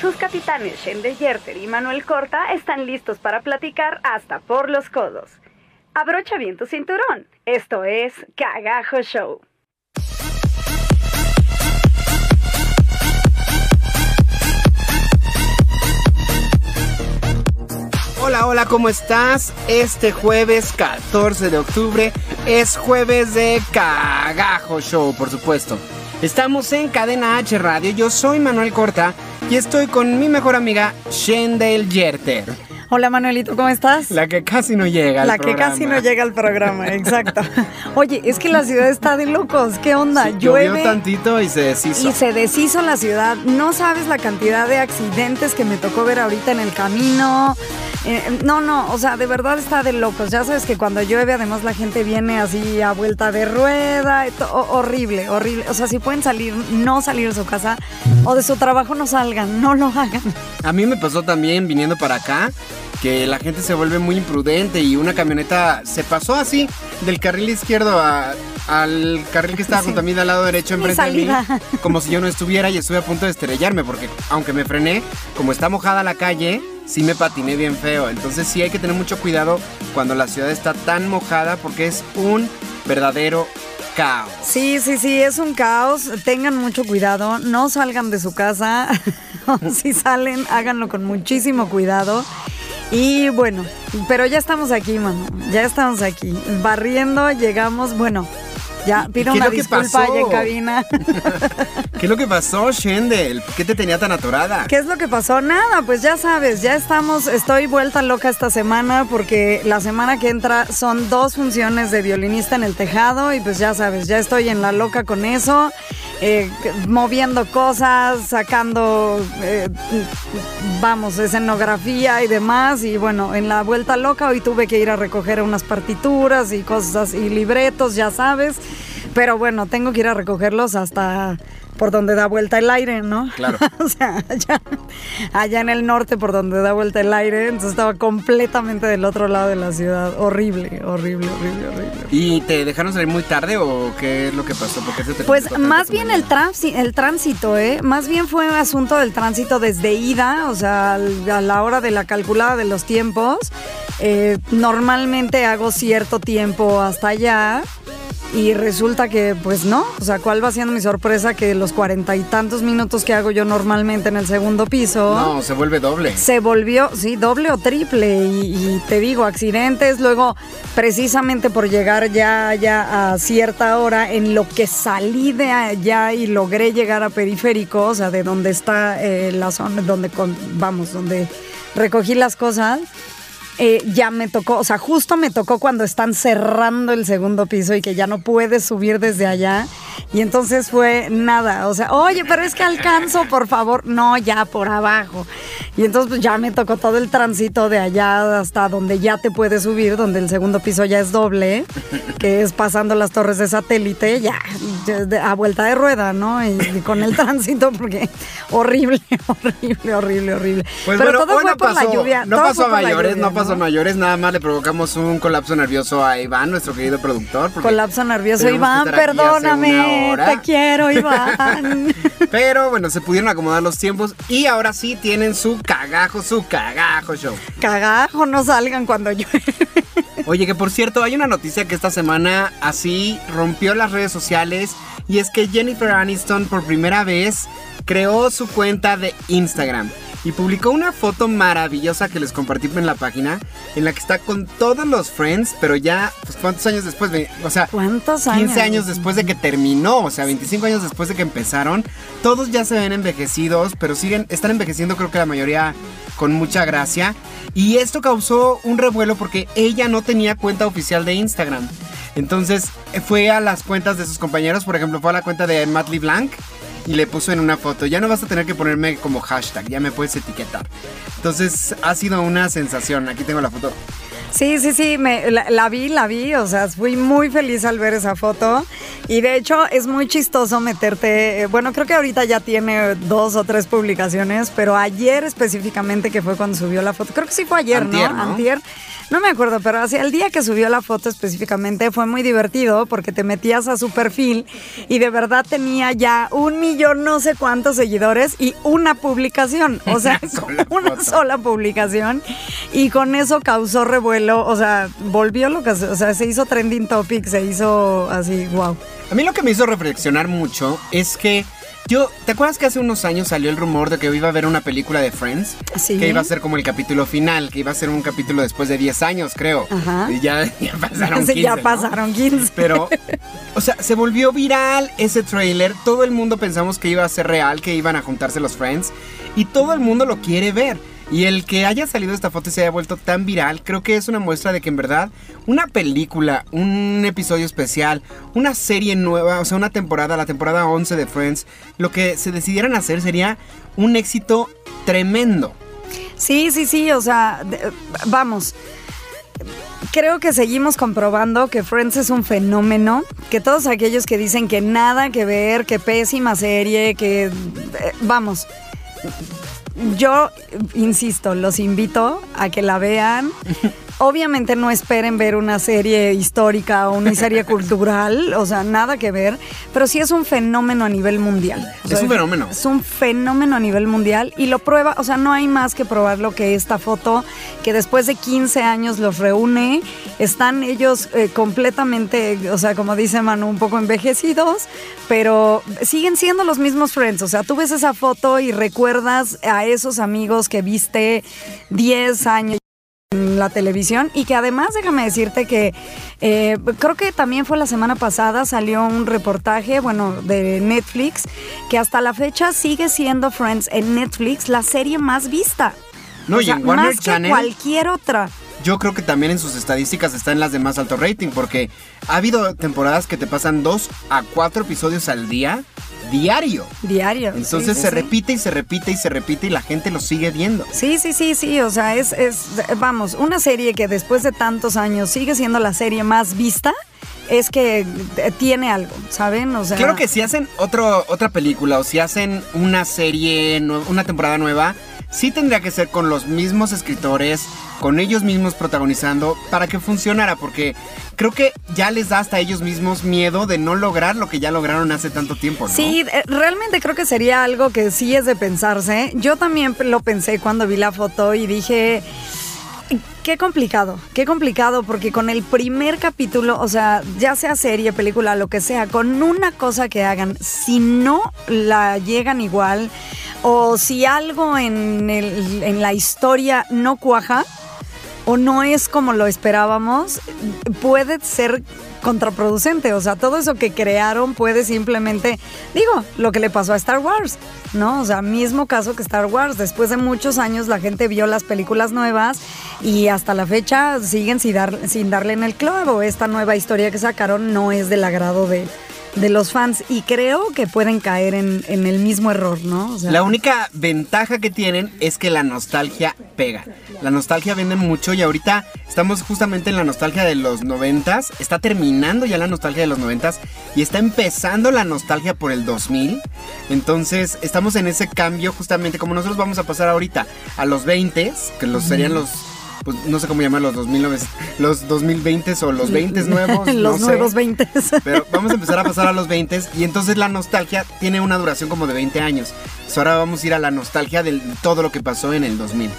Sus capitanes Shende Yerter y Manuel Corta están listos para platicar hasta por los codos. Abrocha bien tu cinturón. Esto es Cagajo Show. Hola, hola, ¿cómo estás? Este jueves 14 de octubre es jueves de Cagajo Show, por supuesto. Estamos en Cadena H Radio, yo soy Manuel Corta y estoy con mi mejor amiga Shendel Yerter. Hola Manuelito, ¿cómo estás? La que casi no llega al La que casi no llega al programa, exacto. Oye, es que la ciudad está de locos, ¿qué onda? Llueve tantito y se deshizo. Y se deshizo la ciudad. No sabes la cantidad de accidentes que me tocó ver ahorita en el camino. Eh, no, no, o sea, de verdad está de locos. Ya sabes que cuando llueve, además la gente viene así a vuelta de rueda. horrible, horrible. O sea, si pueden salir, no salir de su casa o de su trabajo, no salgan, no lo hagan. A mí me pasó también viniendo para acá que la gente se vuelve muy imprudente y una camioneta se pasó así del carril izquierdo al carril que estaba junto a mí del lado derecho enfrente de mí, como si yo no estuviera y estuve a punto de estrellarme, porque aunque me frené, como está mojada la calle, sí me patiné bien feo. Entonces sí hay que tener mucho cuidado cuando la ciudad está tan mojada, porque es un verdadero caos. Sí, sí, sí, es un caos. Tengan mucho cuidado, no salgan de su casa. si salen, háganlo con muchísimo cuidado. Y bueno, pero ya estamos aquí, mano. Ya estamos aquí. Barriendo, llegamos, bueno, ya, pido una disculpa allá en cabina. ¿Qué es lo que pasó, Shendel? ¿Qué te tenía tan atorada? ¿Qué es lo que pasó? Nada, pues ya sabes, ya estamos, estoy vuelta loca esta semana porque la semana que entra son dos funciones de violinista en el tejado y pues ya sabes, ya estoy en la loca con eso. Eh, moviendo cosas, sacando, eh, vamos, escenografía y demás. Y bueno, en la vuelta loca hoy tuve que ir a recoger unas partituras y cosas y libretos, ya sabes. Pero bueno, tengo que ir a recogerlos hasta por donde da vuelta el aire, ¿no? Claro. o sea, allá, en el norte por donde da vuelta el aire, entonces estaba completamente del otro lado de la ciudad. Horrible, horrible, horrible, horrible. ¿Y te dejaron salir muy tarde o qué es lo que pasó? pues más bien el, el tránsito, ¿eh? Más bien fue un asunto del tránsito desde ida, o sea, a la hora de la calculada de los tiempos. Eh, normalmente hago cierto tiempo hasta allá y resulta que, pues no, o sea, ¿cuál va siendo mi sorpresa? Que los cuarenta y tantos minutos que hago yo normalmente en el segundo piso. No, se vuelve doble. Se volvió, sí, doble o triple. Y, te digo, accidentes. Luego, precisamente por llegar ya, ya a cierta hora, en lo que salí de allá y logré llegar a periférico, o sea, de donde está eh, la zona, donde, vamos, donde recogí las cosas eh, ya me tocó, o sea, justo me tocó cuando están cerrando el segundo piso y que ya no puedes subir desde allá. Y entonces fue nada, o sea, oye, pero es que alcanzo, por favor. No, ya por abajo. Y entonces pues, ya me tocó todo el tránsito de allá hasta donde ya te puedes subir, donde el segundo piso ya es doble, que es pasando las torres de satélite, ya, a vuelta de rueda, ¿no? Y, con el tránsito, porque horrible, horrible, horrible, horrible. Pues pero todo fue por la lluvia. No pasó a mayores, no pasó mayores, nada más le provocamos un colapso nervioso a Iván, nuestro querido productor. Colapso nervioso, Iván, perdóname. Te quiero, Iván. Pero bueno, se pudieron acomodar los tiempos y ahora sí tienen su cagajo, su cagajo show. Cagajo, no salgan cuando llueve. Oye, que por cierto, hay una noticia que esta semana así rompió las redes sociales y es que Jennifer Aniston por primera vez creó su cuenta de Instagram y publicó una foto maravillosa que les compartí en la página en la que está con todos los friends, pero ya, pues cuántos años después, o sea, ¿cuántos años? 15 años después de que terminó, o sea, 25 años después de que empezaron, todos ya se ven envejecidos, pero siguen, están envejeciendo creo que la mayoría con mucha gracia. Y esto causó un revuelo porque ella no tenía cuenta oficial de Instagram. Entonces fue a las cuentas de sus compañeros, por ejemplo, fue a la cuenta de Matt Blanc y le puso en una foto, ya no vas a tener que ponerme como hashtag, ya me puedes etiquetar. Entonces ha sido una sensación, aquí tengo la foto. Sí, sí, sí, me, la, vi, la vi, o sea, fui muy feliz al ver esa foto y de hecho es muy chistoso meterte, eh, bueno, creo que ahorita ya tiene dos o tres publicaciones, pero ayer específicamente que fue cuando subió la foto, creo que sí fue ayer, ¿no? ¿no? Antier. No me acuerdo, pero hacia el día que subió la foto específicamente fue muy divertido porque te metías a su perfil y de verdad tenía ya un millón no sé cuántos seguidores y una publicación, o sea, una sola publicación y con eso causó revuelo, o sea, volvió lo que, o sea, se hizo trending topic, se hizo así, wow. A mí lo que me hizo reflexionar mucho es que yo, ¿te acuerdas que hace unos años salió el rumor de que iba a haber una película de Friends? Sí. Que iba a ser como el capítulo final, que iba a ser un capítulo después de 10 años, creo. Ajá. Y ya, ya pasaron 15. Sí, ya pasaron 15. Pero, o sea, se volvió viral ese trailer. Todo el mundo pensamos que iba a ser real, que iban a juntarse los Friends. Y todo el mundo lo quiere ver. Y el que haya salido esta foto y se haya vuelto tan viral, creo que es una muestra de que en verdad una película, un episodio especial, una serie nueva, o sea, una temporada, la temporada 11 de Friends, lo que se decidieran hacer sería un éxito tremendo. Sí, sí, sí, o sea, vamos. Creo que seguimos comprobando que Friends es un fenómeno, que todos aquellos que dicen que nada que ver, que pésima serie, que eh, vamos. Yo insisto, los invito a que la vean. Obviamente no esperen ver una serie histórica o una serie cultural, o sea, nada que ver, pero sí es un fenómeno a nivel mundial. O Es un fenómeno. Es un fenómeno a nivel mundial y lo prueba, o sea, no hay más que probar lo que esta foto, que después de 15 años los reúne, están ellos eh, completamente, o sea, como dice Manu, un poco envejecidos, pero siguen siendo los mismos friends, o sea, tú ves esa foto y recuerdas a esos amigos que viste 10 años en la televisión y que además déjame decirte que eh, creo que también fue la semana pasada salió un reportaje bueno de Netflix que hasta la fecha sigue siendo Friends en Netflix la serie más vista No, O y en Warner más que Channel. cualquier otra Yo creo que también en sus estadísticas está en las de más alto rating, porque ha habido temporadas que te pasan dos a cuatro episodios al día, diario. diario Entonces Sí, sí, se sí. repite y se repite y se repite y la gente lo sigue viendo. Sí, sí, sí, sí, o sea, es, es, vamos, una serie que después de tantos años sigue siendo la serie más vista, es que eh, tiene algo, ¿saben? O sea, Claro que si hacen otro, otra película o si hacen una serie, una temporada nueva, sí tendría que ser con los mismos escritores, con ellos mismos protagonizando, para que funcionara, porque creo que ya les da hasta ellos mismos miedo de no lograr lo que ya lograron hace tanto tiempo, ¿no? Sí, eh, realmente creo que sería algo que sí es de pensarse. Yo también lo pensé cuando vi la foto y dije, qué complicado, qué complicado, porque con el primer capítulo, o sea, ya sea serie, película, lo que sea, con una cosa que hagan, si no la llegan igual, o si algo en, el- en la historia no cuaja, o no es como lo esperábamos, puede ser contraproducente. O sea, todo eso que crearon puede simplemente, digo, lo que le pasó a Star Wars, ¿no? O sea, mismo caso que Star Wars. Después de muchos años la gente vio las películas nuevas y hasta la fecha siguen sin, sin darle en el clavo. Esta nueva historia que sacaron no es del agrado de, de los fans y creo que pueden caer en, en el mismo error, ¿no? O sea, La única ventaja que tienen es que la nostalgia pega. La nostalgia vende mucho y ahorita estamos justamente en la nostalgia de los noventas. Está terminando ya la nostalgia de los noventas y está empezando la nostalgia por el 2000. Entonces estamos en ese cambio justamente como nosotros vamos a pasar ahorita a los 20, que los serían los... Pues no sé cómo llamarlos, los, 19 los 2020 o los 20 nuevos. los no nuevos 20. Pero vamos a empezar a pasar a los 20 y entonces la nostalgia tiene una duración como de 20 años. Entonces ahora vamos a ir a la nostalgia de todo lo que pasó en el 2000.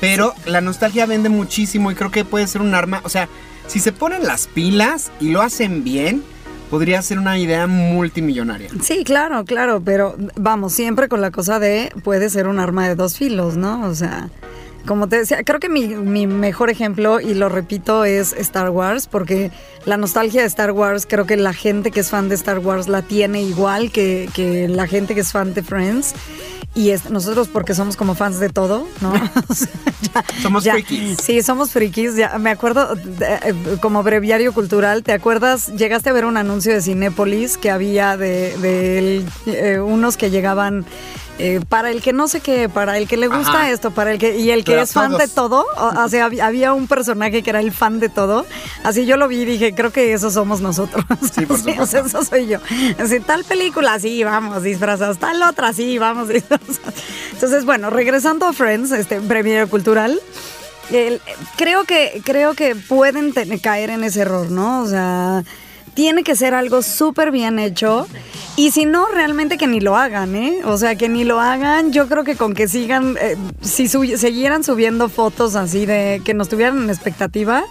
Pero la nostalgia vende muchísimo y creo que puede ser un arma, o sea, si se ponen las pilas y lo hacen bien, podría ser una idea multimillonaria. Sí, claro, claro, pero vamos, siempre con la cosa de puede ser un arma de dos filos, ¿no? O sea, como te decía, creo que mi, mi mejor ejemplo, y lo repito, es Star Wars, porque la nostalgia de Star Wars, creo que la gente que es fan de Star Wars la tiene igual que, que la gente que es fan de Friends. Y es, nosotros porque somos como fans de todo, ¿no? O sea, ya- Somos ya- frikis. Sí, somos frikis. Ya, me acuerdo, eh, como breviario cultural, ¿te acuerdas? Llegaste a ver un anuncio de Cinépolis que había de, de eh, unos que llegaban... eh, para el que no sé qué, para el que le gusta Ajá. esto, para el que y el que Pero es fan todos. de todo, o, o sea, había, había un personaje que era el fan de todo. Así yo lo vi y dije, creo que eso somos nosotros. Sí, por o sea, supuesto. eso soy yo. Así, tal película, sí, vamos disfrazados. Tal otra, sí, vamos disfrazados. Entonces, bueno, regresando a Friends, este premio cultural. el- creo que creo que pueden caer en ese error, ¿no? O sea, tiene que ser algo súper bien hecho. Y si no, realmente que ni lo hagan, ¿eh? O sea, que ni lo hagan. Yo creo que con que sigan, eh, si su- siguieran subiendo fotos así de que nos tuvieran en expectativa,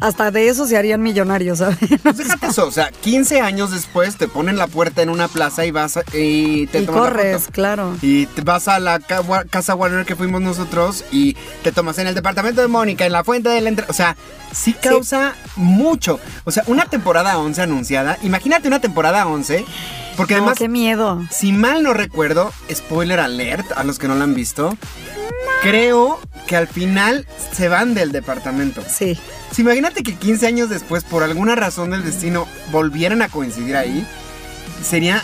hasta de eso se harían millonarios, ¿sabes? Pues déjate eso, o sea, 15 años después te ponen la puerta en una plaza y vas a- y te y tomas la corres, foto. claro. Y te vas a la ca- casa Warner que fuimos nosotros y te tomas en el departamento de Mónica, en la fuente del entre... O sea, sí causa mucho. O sea, una temporada 11 anunciada. Imagínate una temporada 11. Porque No, además, qué miedo. si mal no recuerdo, spoiler alert a los que no la han visto, creo que al final se van del departamento. Sí. Si imagínate que 15 años después, por alguna razón del destino, volvieran a coincidir ahí, sería,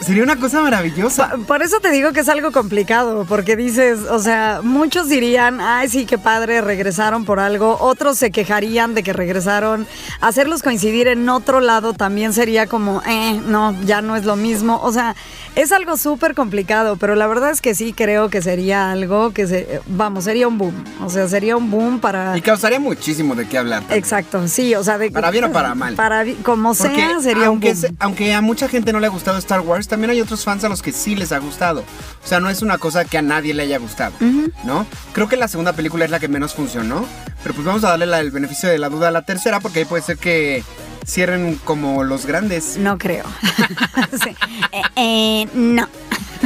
sería una cosa maravillosa. Por eso te digo que es algo complicado, porque dices, o sea, muchos dirían, ay, sí, qué padre, regresaron por algo, otros se quejarían de que regresaron, hacerlos coincidir en otro lado también sería como, eh, no, ya no es lo mismo, o sea, es algo súper complicado, pero la verdad es que sí creo que sería algo que, se, vamos, sería un boom, o sea, sería un boom para... Y causaría muchísimo de qué hablar. Exacto, sí, o sea, de, Para bien o para mal. Para, como Porque sea, sería un boom. se- aunque a mucha gente no le ha gustado Star Wars, también hay otros fans a los que sí les ha gustado. O sea, no es una cosa que a nadie le haya gustado, ¿no? Creo que la segunda película es la que menos funcionó, pero pues vamos a darle la- el beneficio de la duda a la tercera porque ahí puede ser que cierren como los grandes. No creo. Sí. Eh, eh, no.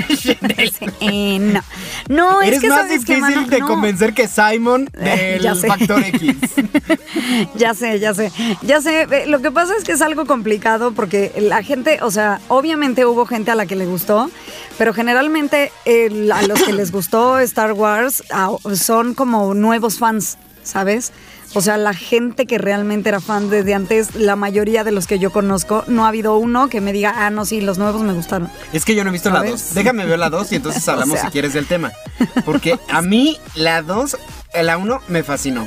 Eh, no. No, es que más que, difícil mano, de no. convencer que Simon del ya. Factor X. Ya sé, ya sé. Ya sé, lo que pasa es que es algo complicado porque la gente, o sea, obviamente hubo gente a la que le gustó, pero generalmente a los que les gustó Star Wars ah, son como nuevos fans, ¿sabes? O sea, la gente que realmente era fan desde antes, la mayoría de los que yo conozco, no ha habido uno que me diga, ah, no, sí, los nuevos me gustaron. Es que yo no he visto la ¿Sabes? 2. Déjame ver la 2 y entonces O hablamos sea. si quieres del tema. Porque a mí la 2, la 1 me fascinó.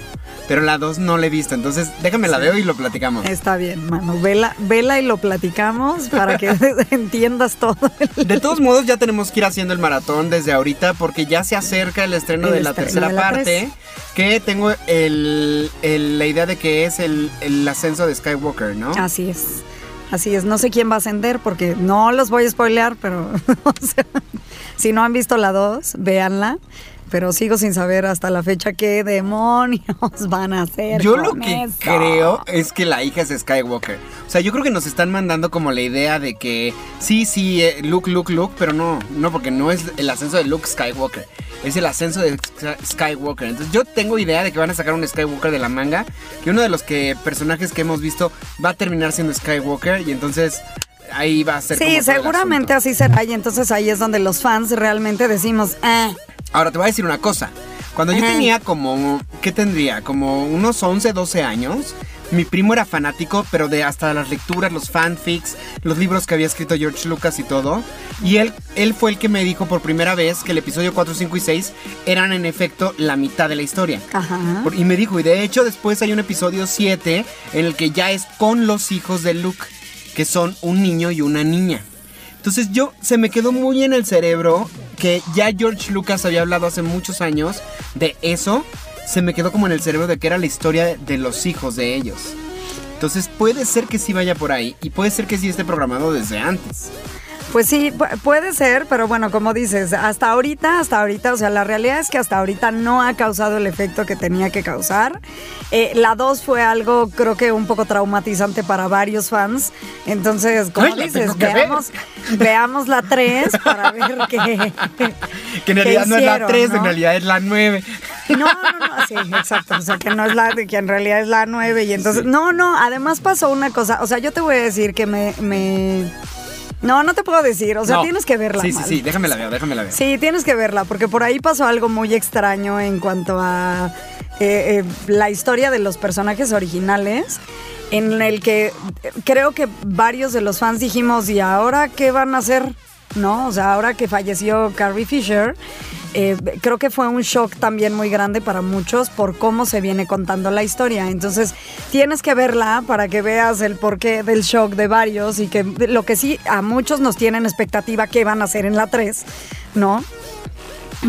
Pero la 2 no la he visto. Entonces déjame la veo y lo platicamos. Está bien, mano. Vela, vela y lo platicamos para que entiendas todo. De todos modos, ya tenemos que ir haciendo el maratón desde ahorita porque ya se acerca el estreno El de la tercera de la parte. Que tengo el- la idea de que es el, el ascenso de Skywalker, ¿no? Así es. Así es. No sé quién va a ascender porque no los voy a spoilear, pero o sea, si no han visto la 2, véanla. Pero sigo sin saber hasta la fecha qué demonios van a hacer. Yo lo que eso. creo es que la hija es Skywalker. O sea, yo creo que nos están mandando como la idea de que sí, sí, Luke, Luke, Luke, pero no, no, porque no es el ascenso de Luke Skywalker, es el ascenso de Sk- Skywalker. Entonces yo tengo idea de que van a sacar un Skywalker de la manga, que uno de los que personajes que hemos visto va a terminar siendo Skywalker y entonces ahí va a ser... Sí, seguramente así será. Y entonces ahí es donde los fans realmente decimos, ah, Ahora te voy a decir una cosa. Cuando yo tenía como, ¿qué tendría? Como unos 11, 12 años. Mi primo era fanático, pero de hasta las lecturas, los fanfics, los libros que había escrito George Lucas y todo. Y él, él fue el que me dijo por primera vez que el episodio 4, 5 y 6 eran en efecto la mitad de la historia. ajá. Por- Y me dijo, y de hecho después hay un episodio 7 en el que ya es con los hijos de Luke, que son un niño y una niña. Entonces yo se me quedó muy en el cerebro que ya George Lucas había hablado hace muchos años de eso. Se me quedó como en el cerebro de que era la historia de los hijos de ellos. Entonces puede ser que sí vaya por ahí y puede ser que sí esté programado desde antes. Pues sí, pu- puede ser, pero bueno, como dices, hasta ahorita, hasta ahorita, o sea, la realidad es que hasta ahorita no ha causado el efecto que tenía que causar. Eh, la 2 fue algo, creo que un poco traumatizante para varios fans. Entonces, como Ay, dices, ver. veamos, veamos la 3 para ver qué. Que en realidad no es la hicieron, 3, en realidad es la 9. No, no, no, sí, exacto. O sea, que no es la, que en realidad es la 9. Y entonces, no, no, además pasó una cosa. O sea, yo te voy a decir que me, me, No, no te puedo decir, o sea, tienes que verla. Sí, sí, sí, déjame la ver, déjame la ver. Sí, tienes que verla, porque por ahí pasó algo muy extraño en cuanto a eh, eh, la historia de los personajes originales, en el que creo que varios de los fans dijimos, ¿y ahora qué van a hacer? ¿No? O sea, ahora que falleció Carrie Fisher. Eh, creo que fue un shock también muy grande para muchos por cómo se viene contando la historia. Entonces, tienes que verla para que veas el porqué del shock de varios y que lo que sí a muchos nos tienen expectativa que van a hacer en la 3, ¿no?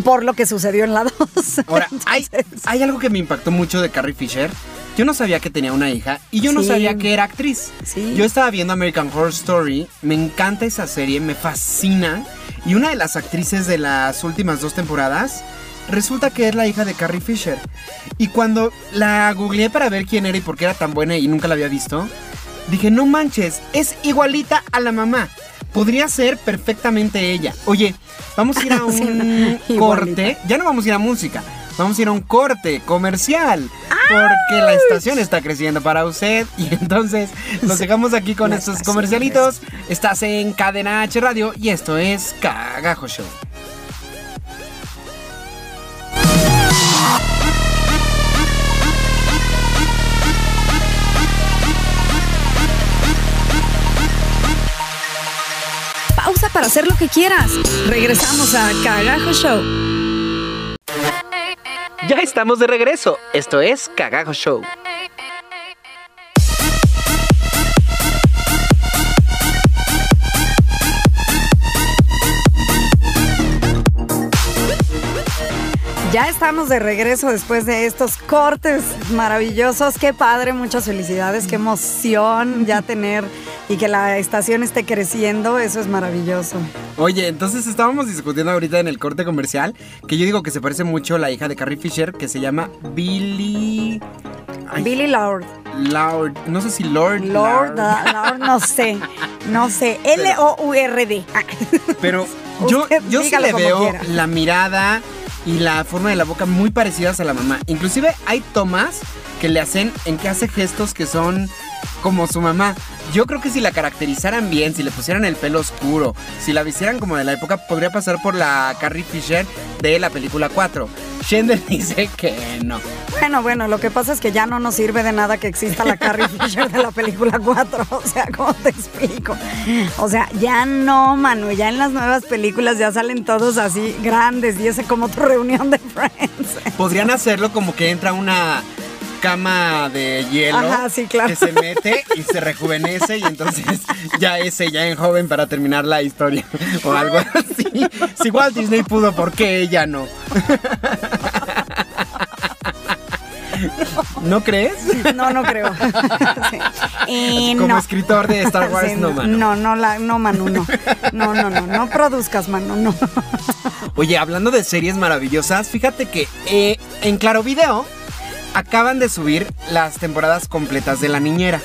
Por lo que sucedió en la 2. Ahora, hay, hay algo que me impactó mucho de Carrie Fisher. Yo no sabía que tenía una hija y yo no sabía que era actriz. Sí. Yo estaba viendo American Horror Story, me encanta esa serie, me fascina. Y una de las actrices de las últimas dos temporadas resulta que es la hija de Carrie Fisher. Y cuando la googleé para ver quién era y por qué era tan buena y nunca la había visto, dije, no manches, es igualita a la mamá. Podría ser perfectamente ella. Oye, vamos a ir a un corte. Ya no vamos a ir a música. Vamos a ir a un corte comercial. Porque la estación está creciendo para usted. Y entonces nos dejamos aquí con estos comercialitos. Estás en Cadena H Radio y esto es Cagajo Show. Pausa para hacer lo que quieras. Regresamos a Cagajo Show. Ya estamos de regreso. Esto es Cagajo Show. Ya estamos de regreso después de estos cortes maravillosos. Qué padre, muchas felicidades, qué emoción ya tener y que la estación esté creciendo, eso es maravilloso. Oye, entonces estábamos discutiendo ahorita en el corte comercial que yo digo que se parece mucho a la hija de Carrie Fisher que se llama Billy. Billy Lord. Lord, no sé si Lord. Lord, Lord, no sé, no sé. L-O-U-R-D. Pero yo, yo sí le veo la mirada y la forma de la boca muy parecidas a la mamá. Inclusive hay tomas que le hacen en que hace gestos que son como su mamá. Yo creo que si la caracterizaran bien, si le pusieran el pelo oscuro, si la vistieran como de la época, podría pasar por la Carrie Fisher de la película 4. Shendel dice que no. Bueno, bueno, lo que pasa es que ya no nos sirve de nada que exista la Carrie Fisher de la película 4. O sea, ¿cómo te explico? O sea, ya no, Manu. Ya en las nuevas películas ya salen todos así grandes y ese como tu reunión de Friends. Podrían hacerlo como que entra una cama de hielo que se mete y se rejuvenece y entonces ya es ella en joven para terminar la historia o algo así. Si Walt Disney pudo, ¿por qué ella no? ¿No crees? No, no creo. Como escritor de Star Wars, no, Manu. No, no, la, no, Manu, no. No, no, no, no produzcas, Manu, no. Oye, hablando de series maravillosas, fíjate que eh, en Claro Video acaban de subir las temporadas completas de La Niñera.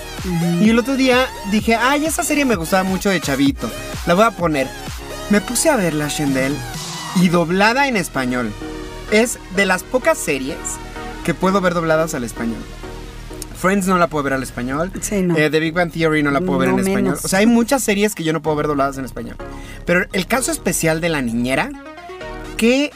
Y el otro día dije, ay, esa serie me gustaba mucho de Chavito. La voy a poner. Me puse a verla, Shendel, y doblada en español. Es de las pocas series que puedo ver dobladas al español. Friends no la puedo ver al español. Sí, no. Eh, The Big Bang Theory no la puedo ver en español. O sea, hay muchas series que yo no puedo ver dobladas en español. Pero el caso especial de La Niñera, qué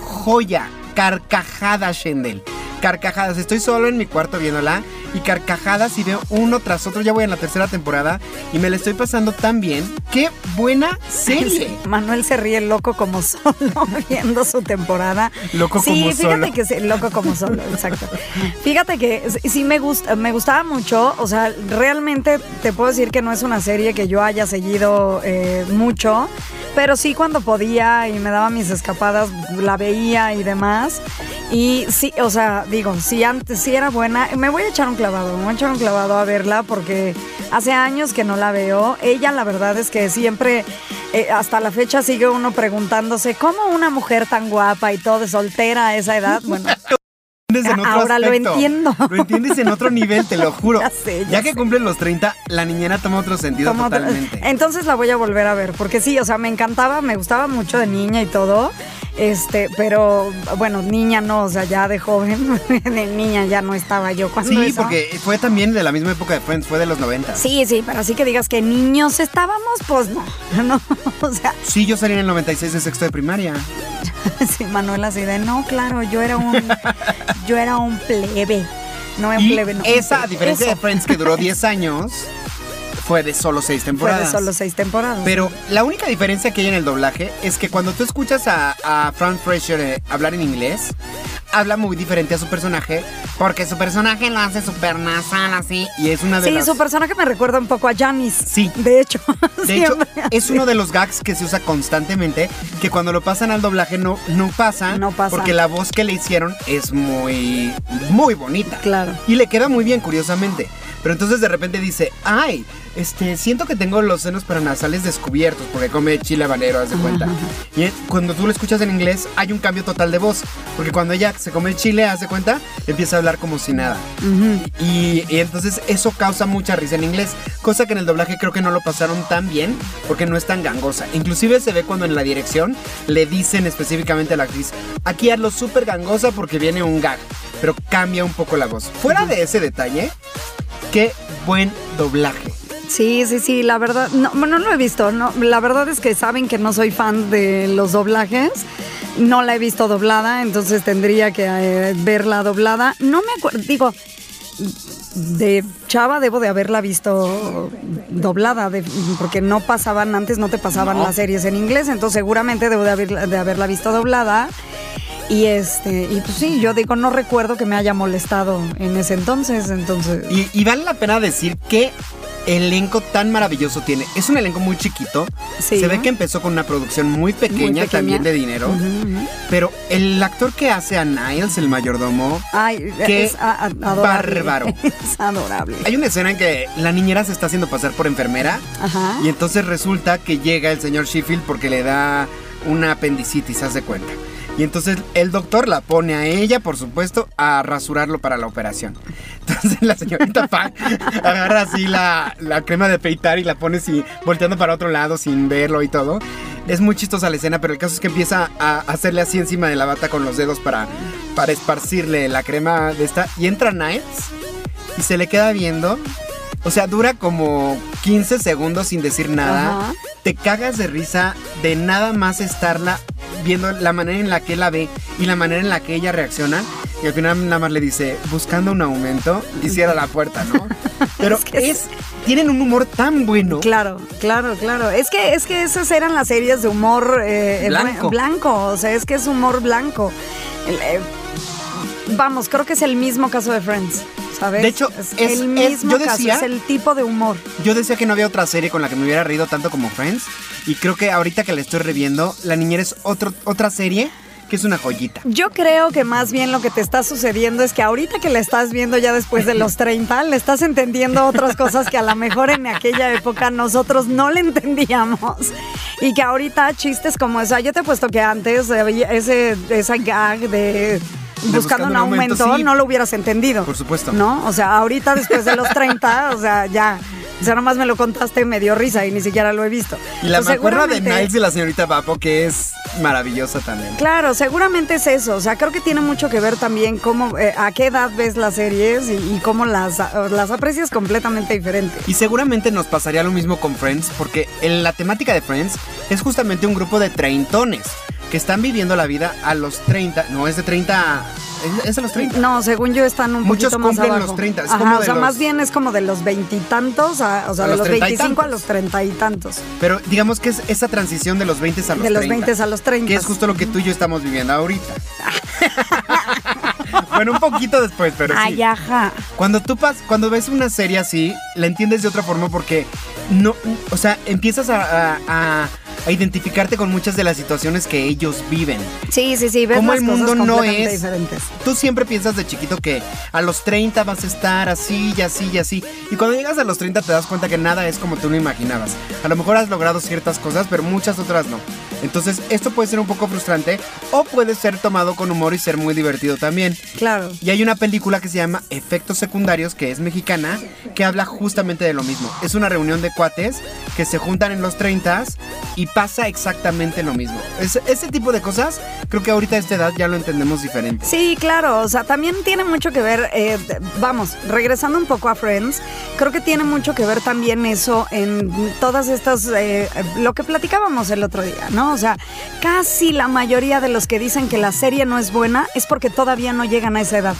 joya, carcajada, Shendel carcajadas. Estoy solo en mi cuarto viéndola y carcajadas y veo uno tras otro. Ya voy en la tercera temporada y me la estoy pasando tan bien. ¡Qué buena serie! Manuel se ríe loco como solo viendo su temporada. Loco sí, como solo. fíjate que sí, loco como solo, exacto. Fíjate que sí me gusta, me gustaba mucho. O sea, realmente te puedo decir que no es una serie que yo haya seguido eh, mucho. Pero sí cuando podía y me daba mis escapadas, la veía y demás. Y sí, o sea, digo, si antes sí era buena, me voy a echar un clavado, me voy a un clavado a verla porque hace años que no la veo. Ella la verdad es que siempre, eh, hasta la fecha sigue uno preguntándose, ¿cómo una mujer tan guapa y todo soltera a esa edad? Bueno. en otro Ahora lo entiendo. Lo entiendes en otro nivel, te lo juro. Ya sé, ya ya que sé. cumplen los 30, la niñera toma otro sentido totalmente. Entonces la voy a volver a ver, porque sí, o sea, me encantaba, me gustaba mucho de niña y todo. Este, pero bueno, niña no, o sea, ya de joven, de niña ya no estaba yo cuando Sí, eso. porque fue también de la misma época de Friends, fue de los 90. Sí, sí, pero así que digas que niños estábamos, pues no, no, o sea, Sí, yo salí en el 96 de sexto de primaria. sí, Manuel así de, no, claro, yo era un, yo era un plebe, no un plebe, no. esa, a diferencia Eso, de Friends que duró 10 años, fue de solo 6 Fue temporadas. de solo seis temporadas. Pero la única diferencia que hay en el doblaje es que cuando tú escuchas a, a Frank Fraser eh, hablar en inglés, habla muy diferente a su personaje, porque su personaje lo hace súper nasal así, y es una de Sí, las... su personaje me recuerda un poco a Janice. Sí. De hecho. De hecho, es así. uno de los gags que se usa constantemente, que cuando lo pasan al doblaje no, no pasa, No pasa. porque la voz que le hicieron es muy, muy bonita. Claro. Y le queda muy bien, curiosamente. Pero entonces de repente dice, ay, este, siento que tengo los senos paranasales descubiertos porque come chile habanero, haz de cuenta. Y cuando tú lo escuchas en inglés, hay un cambio total de voz. Porque cuando ella se come el chile, haz de cuenta, empieza a hablar como si nada. y, y entonces eso causa mucha risa en inglés. Cosa que en el doblaje creo que no lo pasaron tan bien porque no es tan gangosa. Inclusive se ve cuando en la dirección le dicen específicamente a la actriz, aquí hazlo súper gangosa porque viene un gag. Pero cambia un poco la voz. Fuera de ese detalle, qué buen doblaje. Sí, sí, sí, la verdad, no, no lo he visto, no, la verdad es que saben que no soy fan de los doblajes, no la he visto doblada, entonces tendría que eh, verla doblada. No me acuerdo, digo, de Chava debo de haberla visto doblada, de- porque no pasaban, antes no te pasaban No. las series en inglés, entonces seguramente debo de, haberla- de haberla visto doblada. Y este, y pues sí, yo digo, no recuerdo que me haya molestado en ese entonces, entonces. Y, y vale la pena decir qué elenco tan maravilloso tiene. Es un elenco muy chiquito. Sí. Se ve que empezó con una producción muy pequeña, Muy pequeña. también de dinero. Pero el actor que hace a Niles, el mayordomo, Ay, Qué es adorable. bárbaro. Es adorable. hay una escena en que la niñera se está haciendo pasar por enfermera. Ajá. Y entonces resulta que llega el señor Sheffield porque le da una apendicitis, haz de cuenta. Y entonces el doctor la pone a ella, por supuesto, a rasurarlo para la operación. Entonces la señorita Fang agarra así la, la crema de peitar y la pone así, volteando para otro lado sin verlo y todo. Es muy chistosa la escena, pero el caso es que empieza a hacerle así encima de la bata con los dedos para, para esparcirle la crema de esta. Y entra Niles y se le queda viendo. O sea, dura como 15 segundos sin decir nada. Ajá. Te cagas de risa de nada más estarla viendo la manera en la que la ve y la manera en la que ella reacciona. Y al final nada más le dice, buscando un aumento, y cierra la puerta, ¿no? Pero Es que es, tienen un humor tan bueno. Claro, claro, claro. Es que, es que esas eran las series de humor eh, eh, Blanco. blan- blanco. O sea, es que es humor blanco. El, eh, vamos, creo que es el mismo caso de Friends. ¿Sabes? De hecho, es, es- el es- mismo caso, es el tipo de humor. Yo decía que no había otra serie con la que me hubiera reído tanto como Friends. Y creo que ahorita que la estoy reviendo, La Niñera es otro, otra serie que es una joyita. Yo creo que más bien lo que te está sucediendo es que ahorita que la estás viendo ya después de los 30, le estás entendiendo otras cosas que a lo mejor en aquella época nosotros no le entendíamos. Y que ahorita chistes como esa, yo te he puesto que antes ese, esa gag de... Buscando, un aumento, sí. no lo hubieras entendido. Por supuesto. ¿No? O sea, ahorita después de los 30, o sea, ya. O sea, nomás me lo contaste, me dio risa y ni siquiera lo he visto. Y la Pues de Niles y la señorita Vapo, que es maravillosa también. Claro, seguramente es eso. O sea, creo que tiene mucho que ver también cómo, eh, a qué edad ves las series y, y cómo las, las aprecias completamente diferente. Y seguramente nos pasaría lo mismo con Friends, porque en la temática de Friends es justamente un grupo de treintones que están viviendo la vida a los 30. No, es de 30. a- Es, es a los 30. No, según yo están un Muchos poquito más cumplen abajo. los 30, es Ajá, como o de sea, los- más bien es como de los veintitantos, o sea, A de los los treinta y 25 a los treinta y tantos. Pero digamos que es esa transición de los 20 a los De los 30. 20 a los 30. Que es justo lo que tú y yo estamos viviendo ahorita. bueno, un poquito después, pero sí. Ay, ajá. Cuando tú pas, cuando ves una serie así, la entiendes de otra forma porque no, o sea, empiezas a, a- a- a identificarte con muchas de las situaciones que ellos viven. Sí, sí, sí, ves Como las el cosas mundo no es- diferentes. Tú siempre piensas de chiquito que a los 30 vas a estar así y así y así. Y cuando llegas a los 30 te das cuenta que nada es como tú lo imaginabas. A lo mejor has logrado ciertas cosas, pero muchas otras no. Entonces, esto puede ser un poco frustrante o puede ser tomado con humor y ser muy divertido también. Claro. Y hay una película que se llama Efectos Secundarios, que es mexicana, que habla justamente de lo mismo. Es una reunión de cuates que se juntan en los 30 y pasa exactamente lo mismo. Es, ese tipo de cosas, creo que ahorita a esta edad ya lo entendemos diferente. Sí, claro, o sea, también tiene mucho que ver, eh, vamos, regresando un poco a Friends, creo que tiene mucho que ver también eso en todas estas, eh, lo que platicábamos el otro día, ¿no? O sea, casi la mayoría de los que dicen que la serie no es buena es porque todavía no llegan a esa edad.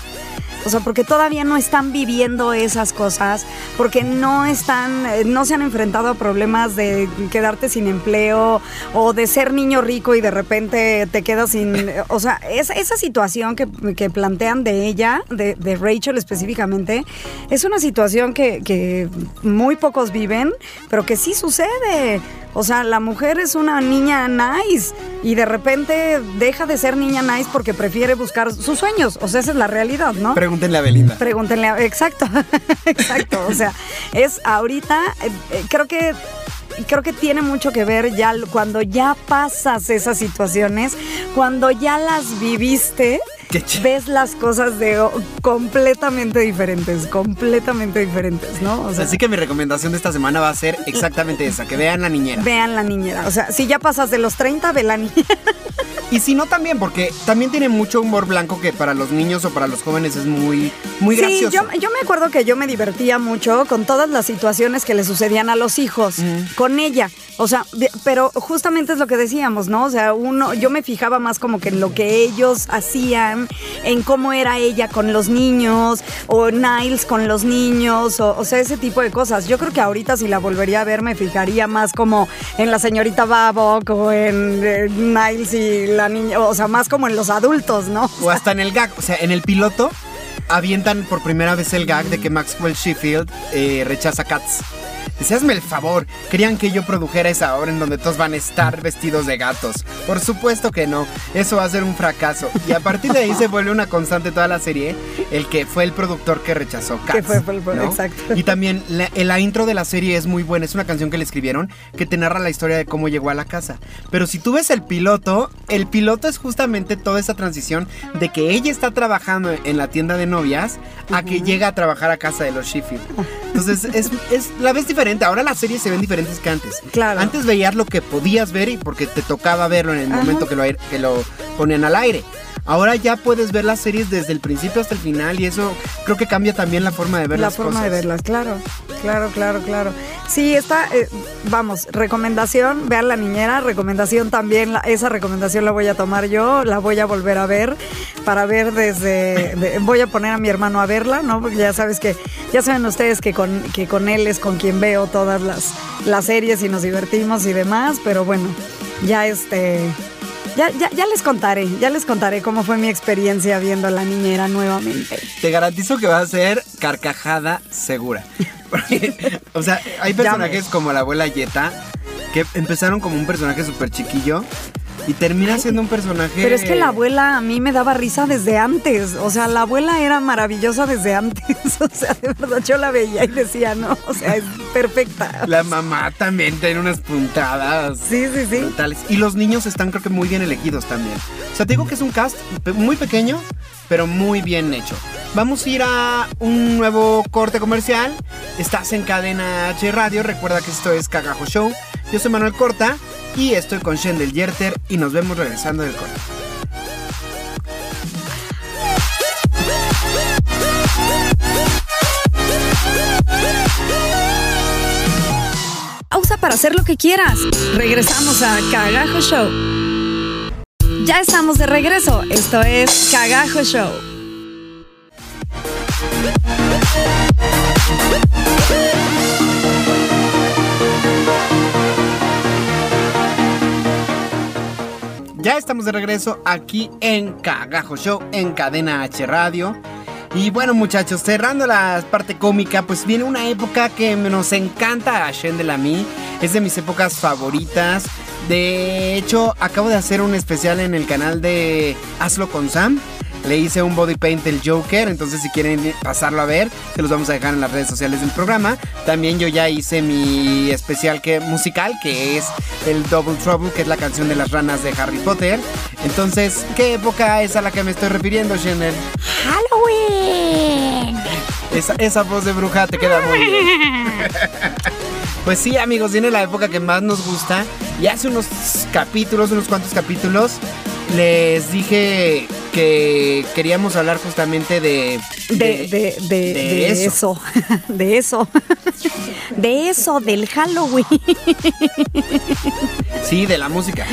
O sea, porque todavía no están viviendo esas cosas, porque no están, eh, no se han enfrentado a problemas de quedarte sin empleo o de ser niño rico y de repente te quedas sin. O sea, esa, esa situación que, que plantean de ella, de, de Rachel específicamente, es una situación que, que muy pocos viven, pero que sí sucede. O sea, la mujer es una niña nice y de repente deja de ser niña nice porque prefiere buscar sus sueños. O sea, esa es la realidad, ¿no? Pregúntenle a Belinda. Pregúntenle, a, exacto, exacto. O sea, es ahorita, eh, eh, creo que creo que tiene mucho que ver ya cuando ya pasas esas situaciones, cuando ya las viviste, ves las cosas de completamente diferentes, completamente diferentes, ¿no? O sea, Así que mi recomendación de esta semana va a ser exactamente esa, que vean la niñera. Vean la niñera. O sea, si ya pasas de los 30, ve la niñera. Y si no también, porque también tiene mucho humor blanco que para los niños o para los jóvenes es muy, muy gracioso. Sí, yo, yo, me acuerdo que yo me divertía mucho con todas las situaciones que le sucedían a los hijos, con ella. O sea, pero justamente es lo que decíamos, ¿no? O sea, uno, yo me fijaba más como que en lo que ellos hacían, en cómo era ella con los niños, o Niles con los niños, o, sea, ese tipo de cosas. Yo creo que ahorita si la volvería a ver me fijaría más como en la señorita Babok o en, en Niles y la niña, o sea, más como en los adultos, ¿no? O hasta en el gag, o sea, en el piloto avientan por primera vez el gag de que Maxwell Sheffield eh, rechaza Cats. Dice, hazme el favor, querían que yo produjera esa obra en donde todos van a estar vestidos de gatos. Por supuesto que no, eso va a ser un fracaso. Y a partir de ahí se vuelve una constante toda la serie, el que fue el productor que rechazó Cats. Que fue, el exacto. Y también la, la, intro de la serie es muy buena, es una canción que le escribieron que te narra la historia de cómo llegó a la casa. Pero si tú ves el piloto, el piloto es justamente toda esa transición de que ella está trabajando en la tienda de novias a que llega a trabajar a casa de los Sheffield. Entonces, es, es, la ves diferente. Ahora las series se ven diferentes que antes. Claro. Antes veías lo que podías ver y porque te tocaba verlo en el momento que lo, que lo ponían al aire. Ahora ya puedes ver las series desde el principio hasta el final y eso creo que cambia también la forma de ver las cosas. La forma de verlas, claro. Claro, claro, claro. Sí, está, eh, vamos, recomendación, vean la niñera, recomendación también, esa recomendación la voy a tomar yo, la voy a volver a ver para ver desde, voy a poner a mi hermano a verla, ¿no? Porque ya sabes que, ya saben ustedes que con, que con él es con quien veo todas las, las series y nos divertimos y demás, pero bueno, ya este ya, ya, ya, les contaré, ya les contaré cómo fue mi experiencia viendo a la niñera nuevamente. Te garantizo que va a ser carcajada segura. o sea, hay personajes como la abuela Yeta que empezaron como un personaje súper chiquillo y termina siendo un personaje. Pero es que la abuela a mí me daba risa desde antes. O sea, la abuela era maravillosa desde antes. O sea, de verdad yo la veía y decía, no, o sea, es perfecta. La mamá también tiene unas puntadas. Sí, sí, sí. Brutales. Y los niños están, creo que, muy bien elegidos también. O sea, te digo que es un cast muy pequeño, pero muy bien hecho. Vamos a ir a un nuevo corte comercial. Estás en Cadena H Radio. Recuerda que esto es Cagajo Show. Yo soy Manuel Corta y estoy con Shendel Yerter y nos vemos regresando del corte. Pausa para hacer lo que quieras. Regresamos a Cagajo Show. Ya estamos de regreso. Esto es Cagajo Show. Ya estamos de regreso aquí en Cagajo Show, en Cadena H Radio. Y bueno muchachos, cerrando la parte cómica, pues viene una época que nos encanta a Shendel a. Es de mis épocas favoritas. De hecho, acabo de hacer un especial en el canal de Hazlo con Sam. Le hice un body paint del Joker, entonces si quieren pasarlo a ver, se los vamos a dejar en las redes sociales del programa. También yo ya hice mi especial que, musical, que es el Double Trouble, que es la canción de las ranas de Harry Potter. Entonces, ¿qué época es a la que me estoy refiriendo, Chanel? Halloween. Esa, esa voz de bruja te queda muy bien. Pues sí, amigos, viene la época que más nos gusta. Y hace unos capítulos, unos cuantos capítulos, les dije que queríamos hablar justamente de... De, de, de, de eso. De eso. De eso, del Halloween. Sí, de la música.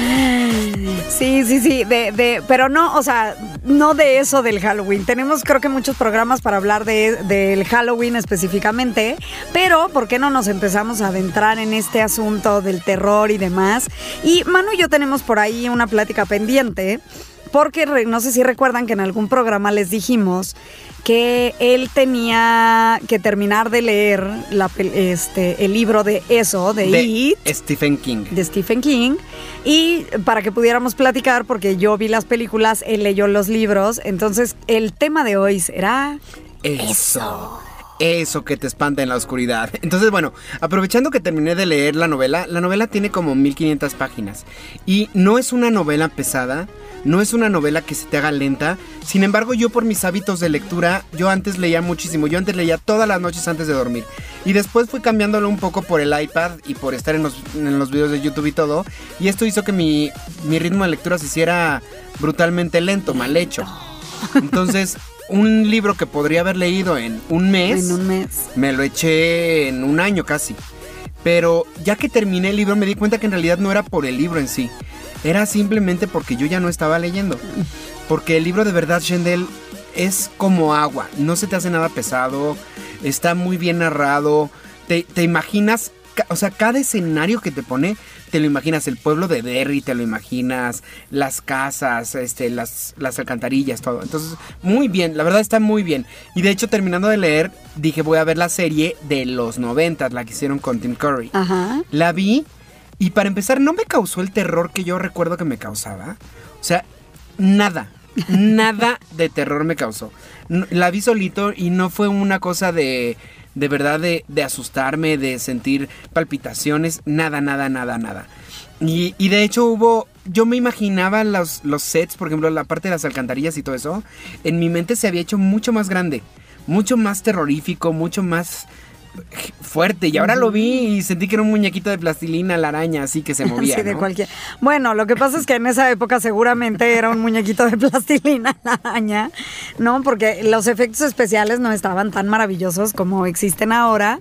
Sí, sí, sí. De, de, pero no, o sea, no de eso del Halloween. Tenemos creo que muchos programas para hablar de, del Halloween específicamente. Pero, ¿por qué no nos empezamos a adentrar en este asunto del terror y demás? Y Manu y yo tenemos por ahí una plática pendiente porque no sé si recuerdan que en algún programa les dijimos que él tenía que terminar de leer la, este, el libro de eso, de, De It, Stephen King. de Stephen King, y para que pudiéramos platicar, porque yo vi las películas, él leyó los libros, entonces el tema de hoy será... Eso. Eso que te espanta en la oscuridad. Entonces, bueno, aprovechando que terminé de leer la novela, la novela tiene como 1500 páginas. Y no es una novela pesada, no es una novela que se te haga lenta. Sin embargo, yo por mis hábitos de lectura, yo antes leía muchísimo. Yo antes leía todas las noches antes de dormir. Y después fui cambiándolo un poco por el iPad y por estar en los, en los videos de YouTube y todo. Y esto hizo que mi, mi ritmo de lectura se hiciera brutalmente lento, mal hecho. Entonces, un libro que podría haber leído en un mes, En un mes. me lo eché en un año casi. Pero ya que terminé el libro me di cuenta que en realidad no era por el libro en sí. Era simplemente porque yo ya no estaba leyendo. Porque el libro de verdad, Shendel, es como agua. No se te hace nada pesado. Está muy bien narrado. Te, te imaginas, o sea, cada escenario que te pone, te lo imaginas. El pueblo de Derry, te lo imaginas. Las casas, este, las, las alcantarillas, todo. Entonces, muy bien. La verdad está muy bien. Y de hecho, terminando de leer, dije, voy a ver la serie de los 90, la que hicieron con Tim Curry. Ajá. La vi y para empezar no me causó el terror que yo recuerdo que me causaba. O sea, nada, nada de terror me causó. No- La vi solito y no fue una cosa de, de verdad de, de asustarme, de sentir palpitaciones, nada, nada, nada, nada. Y, y de hecho hubo, yo me imaginaba los, los sets, por ejemplo, la parte de las alcantarillas y todo eso, en mi mente se había hecho mucho más grande, mucho más terrorífico, mucho más fuerte. Y ahora lo vi y sentí que era un muñequito de plastilina, la araña, así que se movía. Sí, de cualquier. Bueno, lo que pasa es que en esa época seguramente era un muñequito de plastilina la araña, ¿no? Porque los efectos especiales no estaban tan maravillosos como existen ahora.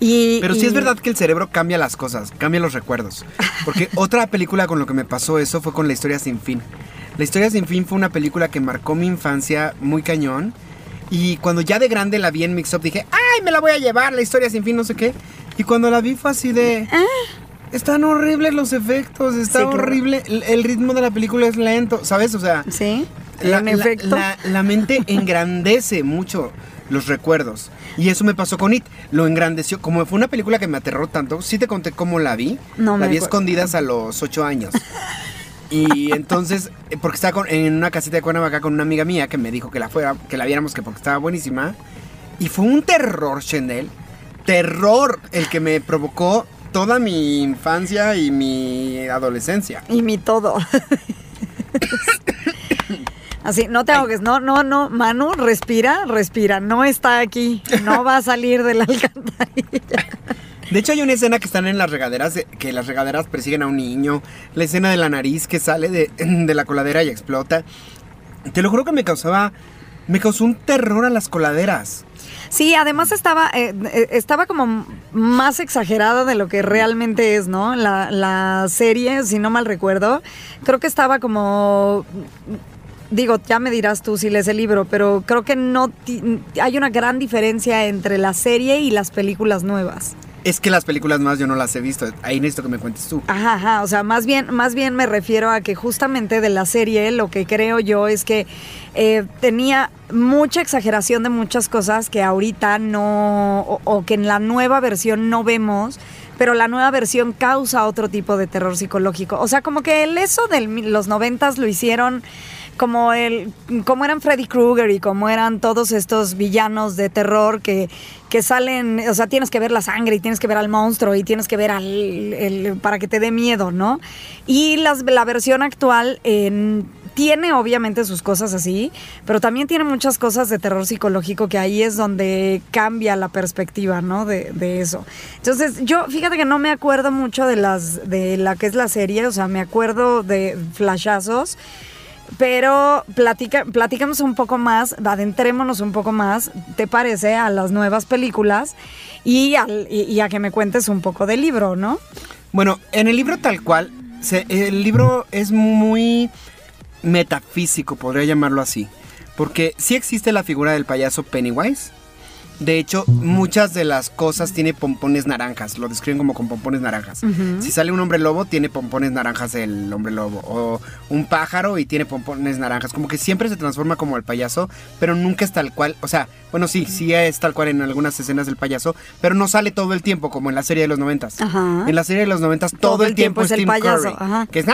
Y, Pero sí y- es verdad que el cerebro cambia las cosas, cambia los recuerdos. Porque otra película con lo que me pasó eso fue con La historia sin fin. La historia sin fin fue una película que marcó mi infancia muy cañón. Y cuando ya de grande la vi en Mix Up dije, ¡ay, me la voy a llevar! La historia sin fin, no sé qué. Y cuando la vi fue así de... Están horribles los efectos, está Sí, claro. horrible. El, el ritmo de la película es lento, ¿sabes? O sea, Sí, la, la- la- la mente engrandece mucho los recuerdos. Y eso me pasó con It. Lo engrandeció. Como fue una película que me aterró tanto, sí te conté cómo la vi. No la me vi acuerdo. escondidas a los ocho años. Y entonces, eh, porque estaba con- en una casita de Cuernavaca con una amiga mía que me dijo que la fuera, que la viéramos que porque estaba buenísima. Y fue un terror, Chendel. Terror el que me provocó toda mi infancia y mi adolescencia. Y mi todo. Así, no te ahogues, no, no, no, Manu, respira, respira, no está aquí, no va a salir de la alcantarilla. De hecho, hay una escena que están en las regaderas, de- que las regaderas persiguen a un niño. La escena de la nariz que sale de, de la coladera y explota. Te lo juro que me causaba. Me causó un terror a las coladeras. Sí, además estaba, eh, eh, estaba como más exagerada de lo que realmente es, ¿no? La, la serie, si no mal recuerdo, creo que estaba como... Digo, ya me dirás tú si lees el libro, pero creo que no hay una gran diferencia entre la serie y las películas nuevas. Es que las películas más yo no las he visto. Ahí necesito que me cuentes tú. Ajá, ajá, o sea, más bien, más bien me refiero a que justamente de la serie lo que creo yo es que eh, tenía mucha exageración de muchas cosas que ahorita no, o, o que en la nueva versión no vemos, pero la nueva versión causa otro tipo de terror psicológico. O sea, como que el eso de los noventas lo hicieron como el, como eran Freddy Krueger y como eran todos estos villanos de terror que, que salen, o sea, tienes que ver la sangre y tienes que ver al monstruo y tienes que ver al, el, para que te dé miedo, ¿no? Y las, la versión actual en tiene obviamente sus cosas así, pero también tiene muchas cosas de terror psicológico que ahí es donde cambia la perspectiva, ¿no? De, de, eso. Entonces, yo, fíjate que no me acuerdo mucho de las, de la que es la serie, o sea, me acuerdo de flashazos. Pero platica, platicamos un poco más, adentrémonos un poco más, ¿te parece? A las nuevas películas y, a que me cuentes un poco del libro, ¿no? Bueno, en el libro tal cual, se, el libro es muy metafísico, podría llamarlo así. Porque sí existe la figura del payaso Pennywise, de hecho, muchas de las cosas tiene pompones naranjas, lo describen como con pompones naranjas. Si sale un hombre lobo, tiene pompones naranjas el hombre lobo. O un pájaro y tiene pompones naranjas. Como que siempre se transforma como el payaso, pero nunca es tal cual. O sea, bueno, sí, sí es tal cual en algunas escenas del payaso, pero no sale todo el tiempo como en la serie de los noventas. En la serie de los noventas todo, el tiempo, es el payaso. que es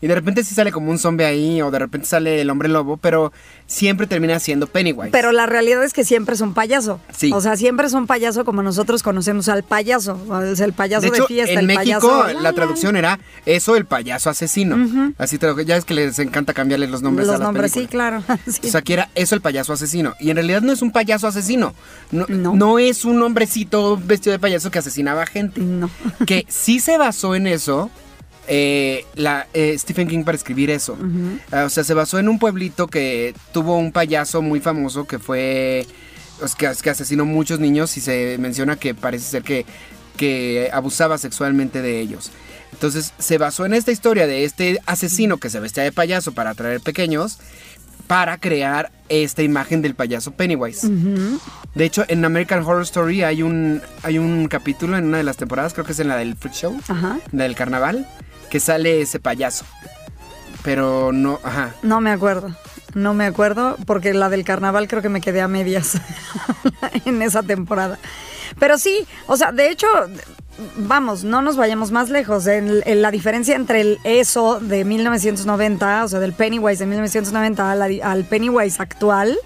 y de repente sí sale como un zombie ahí o de repente sale el hombre lobo, pero siempre termina siendo Pennywise. Pero la realidad es que siempre es un payaso. Sí. O sea, siempre es un payaso como nosotros conocemos al payaso. Es el payaso de, fiesta. En México la traducción era eso, el payaso asesino. Así te ya es que les encanta cambiarle los nombres los a las nombres, sí, claro. O sea, que era eso el payaso asesino. Y en realidad no es un payaso asesino. No, no. es un hombrecito vestido de payaso que asesinaba gente. No. Que sí se basó en eso eh, la, eh, Stephen King para escribir eso. Ah, o sea, se basó en un pueblito que tuvo un payaso muy famoso que fue. Que, que, asesinó muchos niños y se menciona que parece ser que, que abusaba sexualmente de ellos. Entonces se basó en esta historia de este asesino que se vestía de payaso para atraer pequeños para crear esta imagen del payaso Pennywise. De hecho, en American Horror Story hay un, hay un capítulo en una de las temporadas, creo que es en la del Freak Show, la del carnaval, que sale ese payaso. Pero no, ajá. No me acuerdo. No me acuerdo porque la del carnaval creo que me quedé a medias en esa temporada. Pero sí, o sea, de hecho, vamos, no nos vayamos más lejos. En, la diferencia entre el eso de 1990, o sea, del Pennywise de 1990 al, Pennywise actual,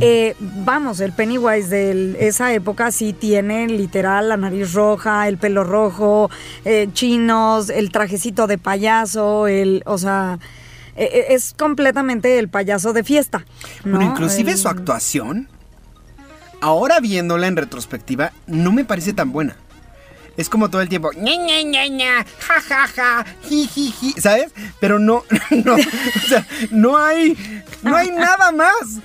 eh, vamos, el Pennywise de esa época sí tiene literal la nariz roja, el pelo rojo, eh, chinos, el trajecito de payaso, el, o sea, es completamente el payaso de fiesta. Bueno, inclusive su actuación, ahora viéndola en retrospectiva, no me parece tan buena es como todo el tiempo, ña, ña, ña, ña, ja, ja, ja, ji, ji, ji, ¿sabes? Pero no, no, o sea, no hay, no hay nada más.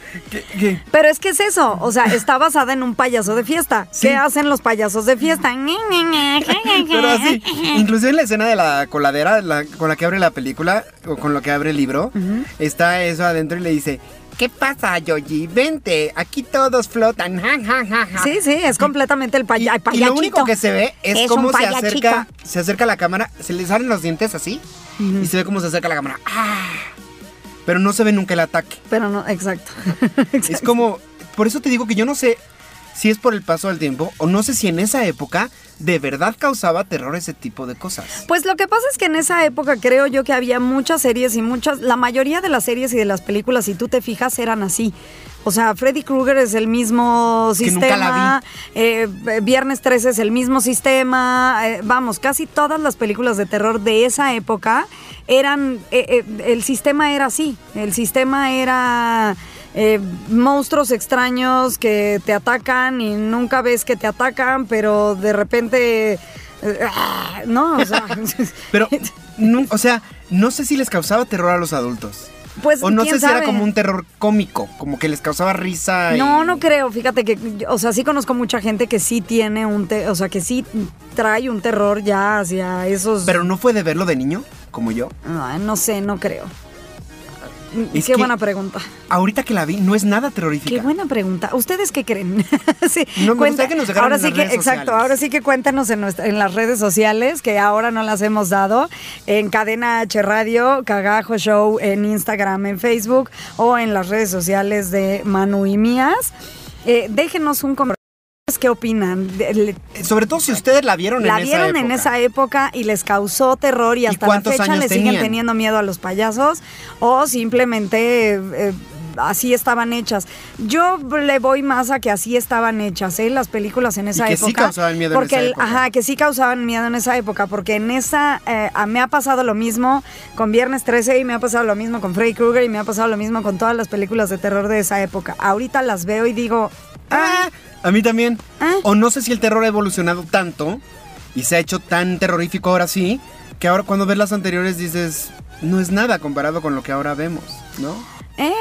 Pero es que es eso, o sea, está basada en un payaso de fiesta. ¿Qué hacen los payasos de fiesta? Pero así, inclusive en la escena de la coladera, con la que abre la película, o con lo que abre el libro, está eso adentro y le dice, ¿Qué pasa, Yoji? Vente, aquí todos flotan. Sí, sí, es completamente el, pay y, y, lo único que se ve es, cómo se acerca, se acerca la cámara, se le salen los dientes así y se ve cómo se acerca la cámara. ¡Ah! Pero no se ve nunca el ataque. Pero no, exacto. Es como, por eso te digo que yo no sé si es por el paso del tiempo o no sé si en esa época de verdad causaba terror ese tipo de cosas. Pues lo que pasa es que en esa época creo yo que había muchas series y muchas, la mayoría de las series y de las películas, si tú te fijas, eran así. O sea, Freddy Krueger es el mismo sistema. Eh, Viernes 13 es el mismo sistema. Eh, vamos, casi todas las películas de terror de esa época eran. Eh, el sistema era así. El sistema era eh, monstruos extraños que te atacan y nunca ves que te atacan, pero de repente... Eh, ah, no, o sea... pero, o sea, no sé si les causaba terror a los adultos. Pues, o no sé si era como un terror cómico, como que les causaba risa. No, no creo. Fíjate que, o sea, sí conozco mucha gente que sí tiene un, o sea, que sí trae un terror ya hacia esos. Pero no fue de verlo de niño, como yo. No, no sé, no creo. Qué buena pregunta. Ahorita que la vi, no es nada terrorífica. Qué buena pregunta. ¿Ustedes qué creen? sí, no, me que nos ahora sí que, exacto, ahora sí que cuéntanos en, en las redes sociales, que ahora no las hemos dado, en Cadena H Radio, Cagajo Show, en Instagram, en Facebook, o en las redes sociales de Manu y Mías. Eh, déjenos un comentario qué opinan? Sobre todo si ustedes la vieron la en vieron esa en época. esa época y les causó terror y hasta la fecha le siguen teniendo miedo a los payasos o simplemente eh, eh, así estaban hechas. Yo le voy más a que así estaban hechas, ¿eh? Las películas en esa que sí época. causaban miedo en porque esa el- época. Ajá, que sí causaban miedo en esa época, porque en esa eh, a- me ha pasado lo mismo con Viernes 13 y me ha pasado lo mismo con Freddy Krueger y me ha pasado lo mismo con todas las películas de terror de esa época. Ahorita las veo y digo, Ah, a mí también. Ah. O no sé si el terror ha evolucionado tanto y se ha hecho tan terrorífico ahora sí, que ahora cuando ves las anteriores dices, no es nada comparado con lo que ahora vemos, ¿no? Eh,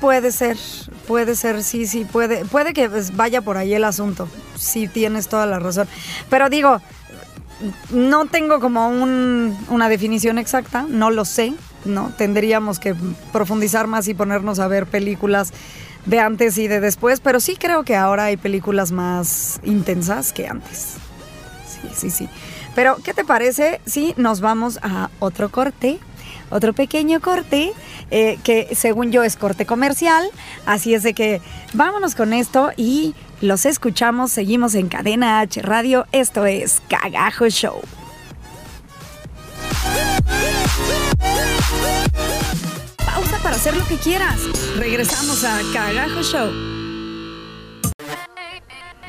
puede ser, puede ser, sí, sí, puede, puede que vaya por ahí el asunto. Sí, tienes toda la razón. Pero digo, no tengo como un- una definición exacta, no lo sé, ¿no? Tendríamos que profundizar más y ponernos a ver películas de antes y de después, pero sí creo que ahora hay películas más intensas que antes. Sí, sí, sí. Pero, ¿qué te parece si nos vamos a otro corte? Otro pequeño corte, eh, que según yo es corte comercial. Así es de que vámonos con esto y los escuchamos. Seguimos en Cadena H Radio. Esto es Cagajo Show. Para hacer lo que quieras. Regresamos a Cagajo Show.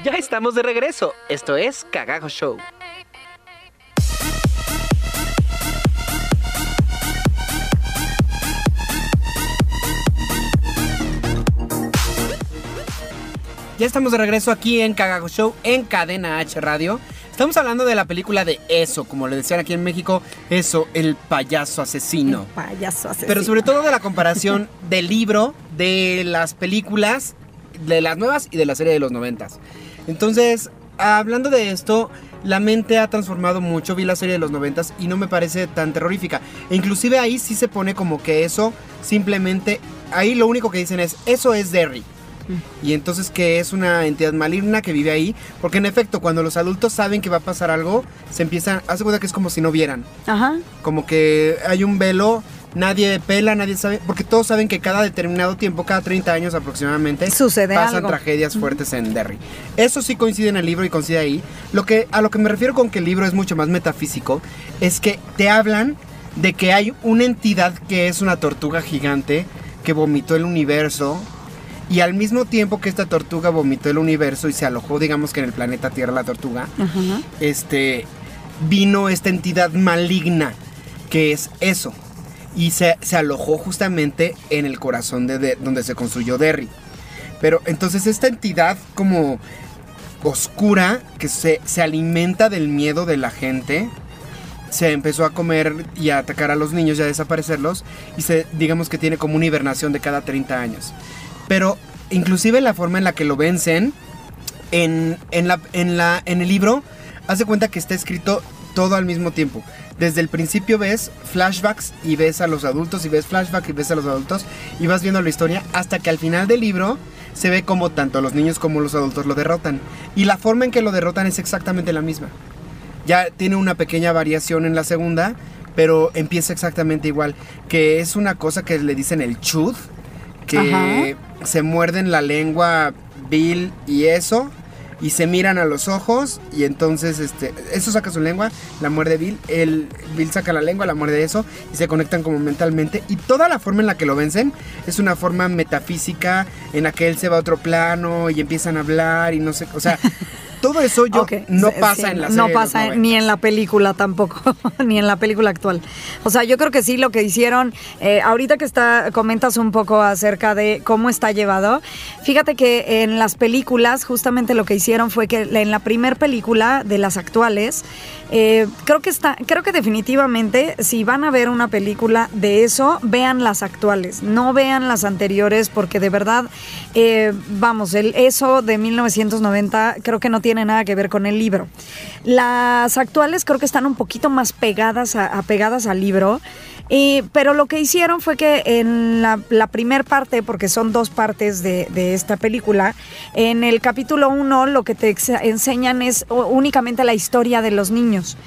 Ya estamos de regreso. Esto es Cagajo Show. Ya estamos de regreso aquí en Cagago Show, en Cadena H Radio. Estamos hablando de la película de Eso, como le decían aquí en México, Eso, el payaso asesino. Payaso asesino. Pero sobre todo de la comparación del libro, de las películas, de las nuevas y de la serie de los noventas. Entonces, hablando de esto, la mente ha transformado mucho. Vi la serie de los noventas y no me parece tan terrorífica. E inclusive ahí sí se pone como que eso simplemente, ahí lo único que dicen es, eso es Derry. Y entonces que es una entidad maligna que vive ahí. Porque en efecto, cuando los adultos saben que va a pasar algo, se empiezan, hace cuenta que es como si no vieran Ajá. como que hay un velo, nadie pela, nadie sabe, porque todos saben que cada determinado tiempo, cada 30 años aproximadamente, Sucede pasan algo. tragedias fuertes en Derry. Eso sí coincide en el libro y coincide ahí. Lo que, a lo que me refiero con que el libro es mucho más metafísico, es que te hablan de que hay una entidad que es una tortuga gigante que vomitó el universo. Y al mismo tiempo que esta tortuga vomitó el universo y se alojó, digamos que en el planeta Tierra la tortuga, este, vino esta entidad maligna que es eso. Y se, se alojó justamente en el corazón de, de- donde se construyó Derry. Pero entonces esta entidad como oscura que se, se alimenta del miedo de la gente, se empezó a comer y a atacar a los niños y a desaparecerlos. Y se, digamos que tiene como una hibernación de cada 30 años. Pero inclusive la forma en la que lo vencen, en, en, la, en, la, en el libro, hace cuenta que está escrito todo al mismo tiempo. Desde el principio ves flashbacks y ves a los adultos y ves flashbacks y ves a los adultos y vas viendo la historia hasta que al final del libro se ve como tanto los niños como los adultos lo derrotan. Y la forma en que lo derrotan es exactamente la misma. Ya tiene una pequeña variación en la segunda, pero empieza exactamente igual. Que es una cosa que le dicen el chud, que se muerden la lengua Bill y eso, y se miran a los ojos, y entonces este, eso saca su lengua, la muerde Bill, el Bill saca la lengua, la muerde eso, y se conectan como mentalmente. Y toda la forma en la que lo vencen es una forma metafísica, en la que él se va a otro plano y empiezan a hablar y no sé, o sea. Todo eso yo Ok, no pasa sí, en la No serie de los pasa 90. ni en la película tampoco, ni en la película actual. O sea, yo creo que sí lo que hicieron, eh, ahorita que está, comentas un poco acerca de cómo está llevado, fíjate que en las películas justamente lo que hicieron fue que en la primer película de las actuales, eh, creo que está, creo que definitivamente si van a ver una película de eso, vean las actuales, no vean las anteriores porque de verdad, eh, vamos, el eso de 1990 creo que no tiene nada que ver con el libro. Las actuales creo que están un poquito más pegadas, a, apegadas al libro. pero lo que hicieron fue que en la, la primer parte, porque son dos partes de, de esta película, en el capítulo 1 lo que te enseñan es únicamente la historia de los niños.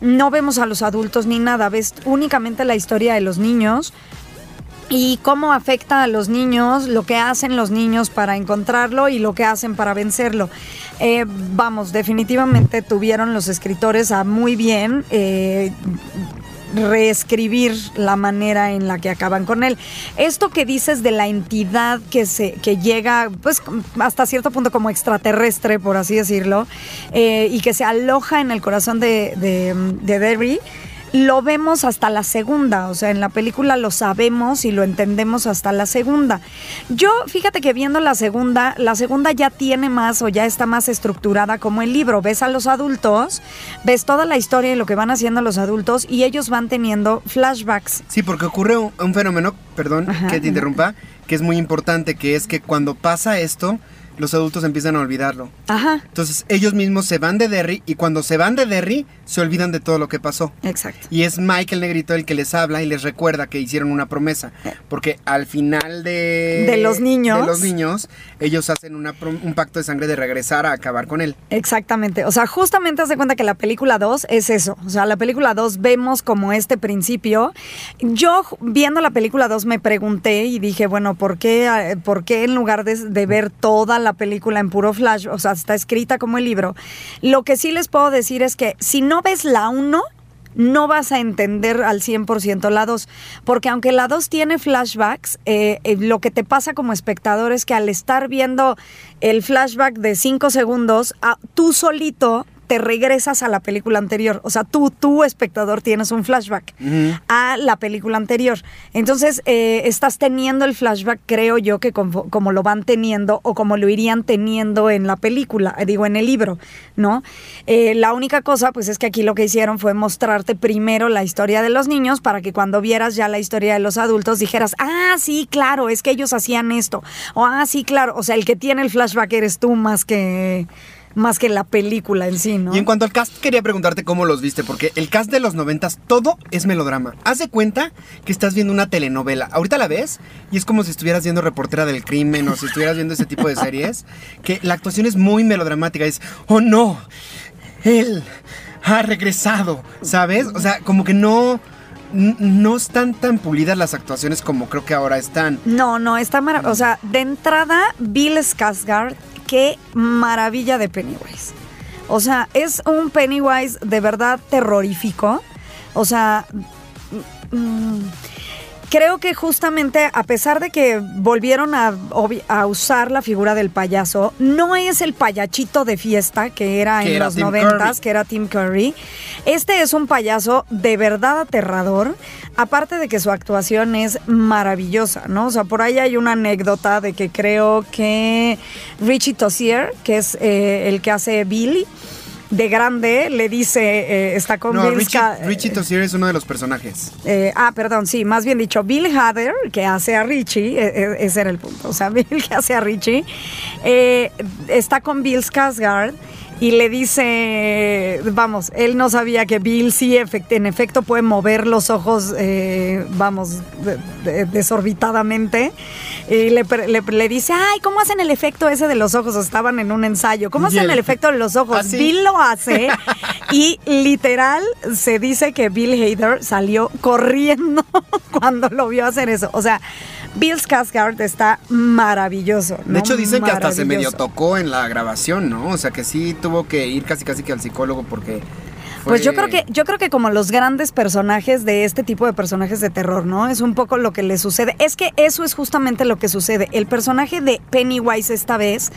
No vemos a los adultos ni nada, ves únicamente la historia de los niños y cómo afecta a los niños, lo que hacen los niños para encontrarlo y lo que hacen para vencerlo. Eh, vamos, definitivamente tuvieron los escritores a muy bien eh, reescribir la manera en la que acaban con él. Esto que dices de la entidad que se que llega, pues hasta cierto punto como extraterrestre, por así decirlo, eh, y que se aloja en el corazón de, de, lo vemos hasta la segunda, o sea, en la película lo sabemos y lo entendemos hasta la segunda. Yo, fíjate que viendo la segunda, la segunda ya tiene más o ya está más estructurada como el libro. Ves a los adultos, ves toda la historia y lo que van haciendo los adultos y ellos van teniendo flashbacks. Sí, porque ocurre un, un fenómeno, perdón que te interrumpa, que es muy importante, que es que cuando pasa esto, los adultos empiezan a olvidarlo. Ajá. Entonces ellos mismos se van de Derry y cuando se van de Derry se olvidan de todo lo que pasó. Exacto. Y es Mike el negrito el que les habla y les recuerda que hicieron una promesa. Porque al final de... De los niños. De los niños, ellos hacen una un pacto de sangre de regresar a acabar con él. Exactamente. O sea, justamente haz de cuenta que la película 2 es eso. O sea, la película 2 vemos como este principio. Yo viendo la película 2 me pregunté y dije, bueno, ¿por qué, eh, ¿por qué en lugar de, de ver toda la película en puro flash, o sea, está escrita como el libro? Lo que sí les puedo decir es que si no ves la 1, no vas a entender al 100% la 2, porque aunque la 2 tiene flashbacks, eh, eh, lo que te pasa como espectador es que al estar viendo el flashback de 5 segundos, a- tú solito te regresas a la película anterior. O sea, tú, tú espectador, tienes un flashback a la película anterior. Entonces, eh, estás teniendo el flashback, creo yo, que como, como lo van teniendo o como lo irían teniendo en la película, eh, digo, en el libro, ¿no? Eh, la única cosa, pues es que aquí lo que hicieron fue mostrarte primero la historia de los niños para que cuando vieras ya la historia de los adultos dijeras, ah, sí, claro, es que ellos hacían esto. O, ah, sí, claro. O sea, el que tiene el flashback eres tú más que más que la película en sí, ¿no? Y en cuanto al cast, quería preguntarte cómo los viste, porque el cast de los noventas, todo es melodrama. Haz de cuenta que estás viendo una telenovela. Ahorita la ves y es como si estuvieras viendo Reportera del Crimen o si estuvieras viendo ese tipo de series, que la actuación es muy melodramática. Es, oh no, él ha regresado, ¿sabes? O sea, como que no... No están tan pulidas las actuaciones como creo que ahora están. No, no, está maravilloso. O sea, de entrada, Bill Skarsgård, qué maravilla de Pennywise. O sea, es un Pennywise de verdad terrorífico. O sea, mm, creo que justamente a pesar de que volvieron a, usar la figura del payaso, no es el payachito de fiesta que era Que en era los noventas, que era Tim Curry. Este es un payaso de verdad aterrador, aparte de que su actuación es maravillosa, ¿no? O sea, por ahí hay una anécdota de que creo que Richie Tozier, que es eh, el que hace Billy, de grande le dice, eh, está con No, Bill Richie, Richie Tozier es uno de los personajes. eh, ah, perdón, sí, más bien dicho, Bill Hader, que hace a Richie, eh, eh, ese era el punto, o sea, Bill que hace a Richie, eh, está con Bill Skarsgård y le dice, vamos, él no sabía que Bill sí efect- en efecto puede mover los ojos, eh, vamos, de- de- desorbitadamente, y le, pre- le- le dice, ay, ¿cómo hacen el efecto ese de los ojos? Estaban en un ensayo, ¿cómo hacen el efecto de los ojos? ¿Ah? Bill lo hace y literal se dice que Bill Hader salió corriendo cuando lo vio hacer eso. O sea, Bill Skarsgård está maravilloso. De hecho, dicen que hasta se medio tocó en la grabación, ¿no? O sea, que sí tuvo que ir casi casi que al psicólogo porque... fue- Pues yo creo que yo creo que como los grandes personajes de este tipo de personajes de terror, ¿no? Es un poco lo que le sucede. Es que eso es justamente lo que sucede. El personaje de Pennywise esta vez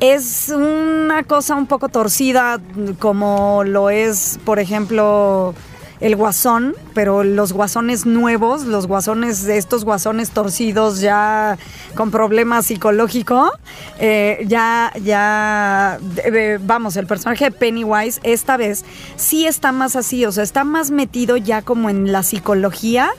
es una cosa un poco torcida como lo es, por ejemplo, el guasón, pero los guasones nuevos, los guasones, estos guasones torcidos ya con problemas psicológicos, eh, ya, ya, vamos, el personaje de Pennywise esta vez sí está más así, o sea, está más metido ya como en la psicología.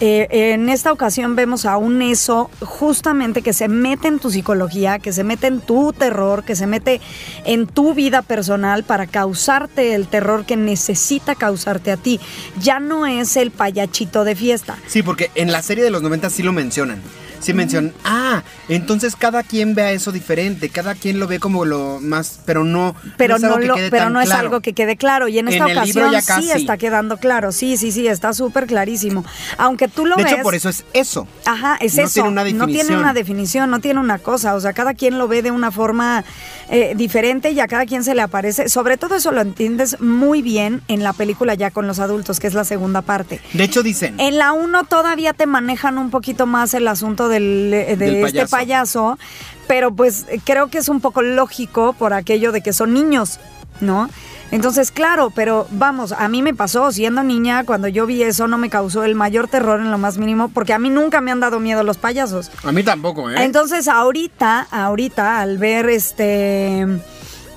Eh, en esta ocasión vemos a un eso justamente que se mete en tu psicología, que se mete en tu terror, que se mete en tu vida personal para causarte el terror que necesita causarte a ti. Ya no es el payachito de fiesta. Sí, porque en la serie de los 90 sí lo mencionan. Sí mencionan, ah, entonces cada quien ve a eso diferente, cada quien lo ve como lo más, pero no, pero no es, algo no, que lo- quede pero tan no es claro. algo que quede claro. Y en esta En ocasión sí está quedando claro. Sí, sí, sí, está súper clarísimo. Aunque tú lo De ves. hecho, por eso es eso. Ajá, es No eso. tiene una No tiene definición. una definición, no tiene una cosa. O sea, cada quien lo ve de una forma eh, diferente y a cada quien se le aparece. Sobre todo eso lo entiendes muy bien en la película ya con los adultos, que es la segunda parte. De hecho, dicen, En la 1 todavía te manejan un poquito más el asunto del, de Del este payaso, pero pues creo que es un poco lógico por aquello de que son niños, ¿no? Entonces, claro, pero vamos, a mí me pasó, siendo niña, cuando yo vi eso no me causó el mayor terror en lo más mínimo, porque a mí nunca me han dado miedo los payasos. a mí tampoco, ¿eh? Entonces, ahorita, ahorita, al ver este.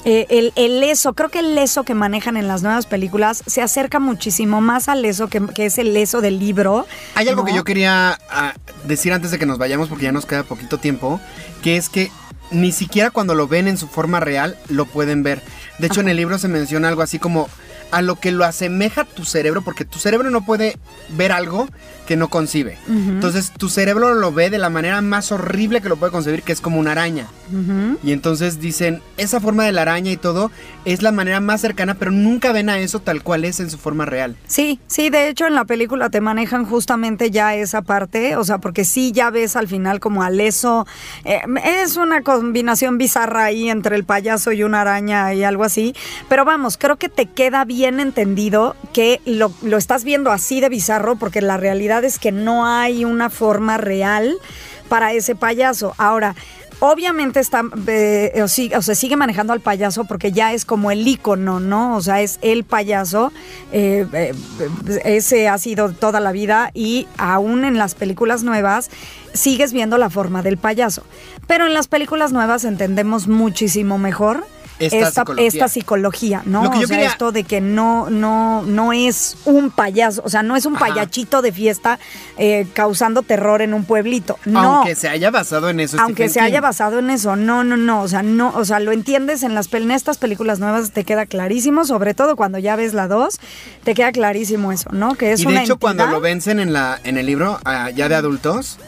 Eh, el, el leso, creo que el leso que manejan en las nuevas películas se acerca muchísimo más al leso que, que es el leso del libro. Hay algo ¿no? que yo quería ah, decir antes de que nos vayamos, porque ya nos queda poquito tiempo, que es que ni siquiera cuando lo ven en su forma real lo pueden ver. De hecho, en el libro se menciona algo así como a lo que lo asemeja tu cerebro, porque tu cerebro no puede ver algo que no concibe. Entonces, tu cerebro lo ve de la manera más horrible que lo puede concebir, que es como una araña. Y entonces dicen, esa forma de la araña y todo es la manera más cercana, pero nunca ven a eso tal cual es en su forma real. Sí, sí, de hecho en la película te manejan justamente ya esa parte, o sea, porque sí ya ves al final como al eso, eh, es una combinación bizarra ahí entre el payaso y una araña y algo así, pero vamos, creo que te queda bien entendido que lo, lo estás viendo así de bizarro porque la realidad es que no hay una forma real para ese payaso. Ahora, Obviamente está, eh, o, sí- o se sigue manejando al payaso porque ya es como el icono, ¿no? O sea, es el payaso. eh, eh, ese ha sido toda la vida y aún en las películas nuevas sigues viendo la forma del payaso. Pero en las películas nuevas entendemos muchísimo mejor. Esta psicología. esta psicología, ¿no? Lo que yo o sea, quería- esto de que no, no, no es un payaso, o sea, no es un Ajá. payachito de fiesta eh, causando terror en un pueblito. No Aunque se haya basado en eso. aunque Stephen se haya basado en eso, no, no, no, o sea, no, o sea, lo entiendes en las en estas películas nuevas te queda clarísimo, sobre todo cuando ya ves la 2, te queda clarísimo eso, ¿no? Que es y de una hecho, cuando lo vencen en, la, en el libro, ah, ya de adultos,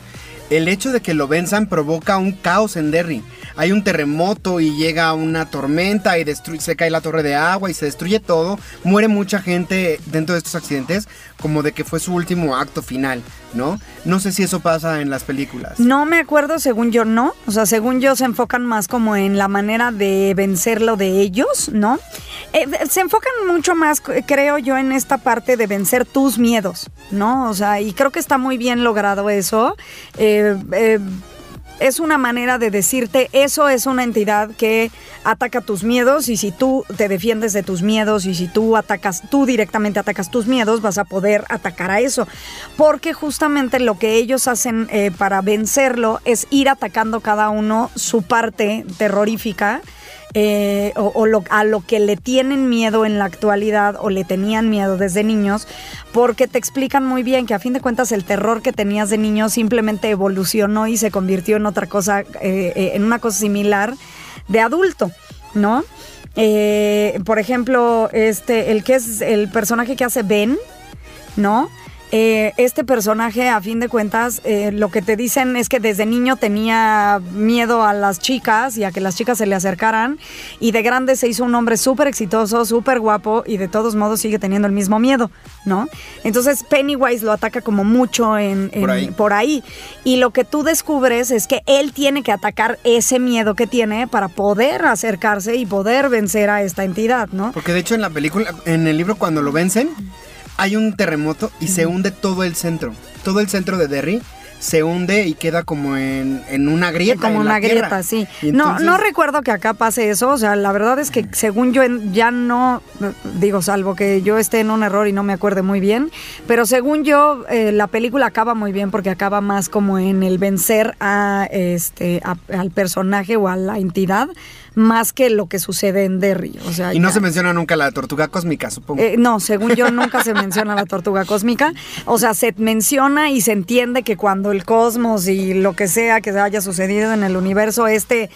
el hecho de que lo venzan provoca un caos en Derry. Hay un terremoto y llega una tormenta y se cae la torre de agua y se destruye todo. Muere mucha gente dentro de estos accidentes, como de que fue su último acto final, ¿no? No sé si eso pasa en las películas. No me acuerdo, según yo no. O sea, según yo se enfocan más como en la manera de vencerlo de ellos, ¿no? Eh, se enfocan mucho más, creo yo, en esta parte de vencer tus miedos, ¿no? O sea, y creo que está muy bien logrado eso. Eh, eh, es una manera de decirte, eso es una entidad que ataca tus miedos y si tú te defiendes de tus miedos y si tú atacas, tú directamente atacas tus miedos, vas a poder atacar a eso. Porque justamente lo que ellos hacen eh, para vencerlo es ir atacando cada uno su parte terrorífica. Eh, o, lo- a lo que le tienen miedo en la actualidad o le tenían miedo desde niños, porque te explican muy bien que a fin de cuentas el terror que tenías de niño simplemente evolucionó y se convirtió en otra cosa, eh, eh, en una cosa similar de adulto, ¿no? Por ejemplo, este, el que es el personaje que hace Ben, ¿no? Eh, este personaje, a fin de cuentas, eh, lo que te dicen es que desde niño tenía miedo a las chicas y a que las chicas se le acercaran y de grande se hizo un hombre súper exitoso, súper guapo y de todos modos sigue teniendo el mismo miedo, ¿no? Entonces Pennywise lo ataca como mucho en, en- Por ahí. por ahí. Y lo que tú descubres es que él tiene que atacar ese miedo que tiene para poder acercarse y poder vencer a esta entidad, ¿no? Porque de hecho en la película, en el libro cuando lo vencen, hay un terremoto y se hunde todo el centro. Todo el centro de Derry se hunde y queda como en, en una grieta. como en la una tierra. grieta, sí. No, no recuerdo que acá pase eso, o sea, la verdad es que según yo ya no, digo, salvo que yo esté en un error y no me acuerde muy bien, pero según yo eh, la película acaba muy bien porque acaba más como en el vencer a este a- al personaje o a la entidad más que lo que sucede en Derry, o sea, Y no ya. se menciona nunca la tortuga cósmica, supongo. Eh, no, según yo nunca se menciona la tortuga cósmica. O sea, se menciona y se entiende que cuando el cosmos y lo que sea que haya sucedido en el universo, este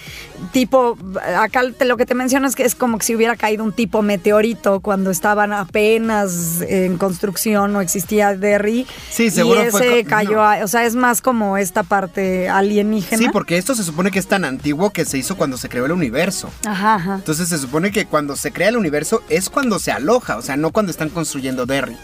tipo, acá lo que te menciono es que es como que si hubiera caído un tipo meteorito cuando estaban apenas en construcción, no existía Derry. Sí, seguro y ese cayó, no. a- o sea, es más como esta parte alienígena. Sí, porque esto se supone que es tan antiguo que se hizo cuando se creó el universo. Ajá, ajá. Entonces se supone que cuando se crea el universo es cuando se aloja, o sea, no cuando están construyendo Derry.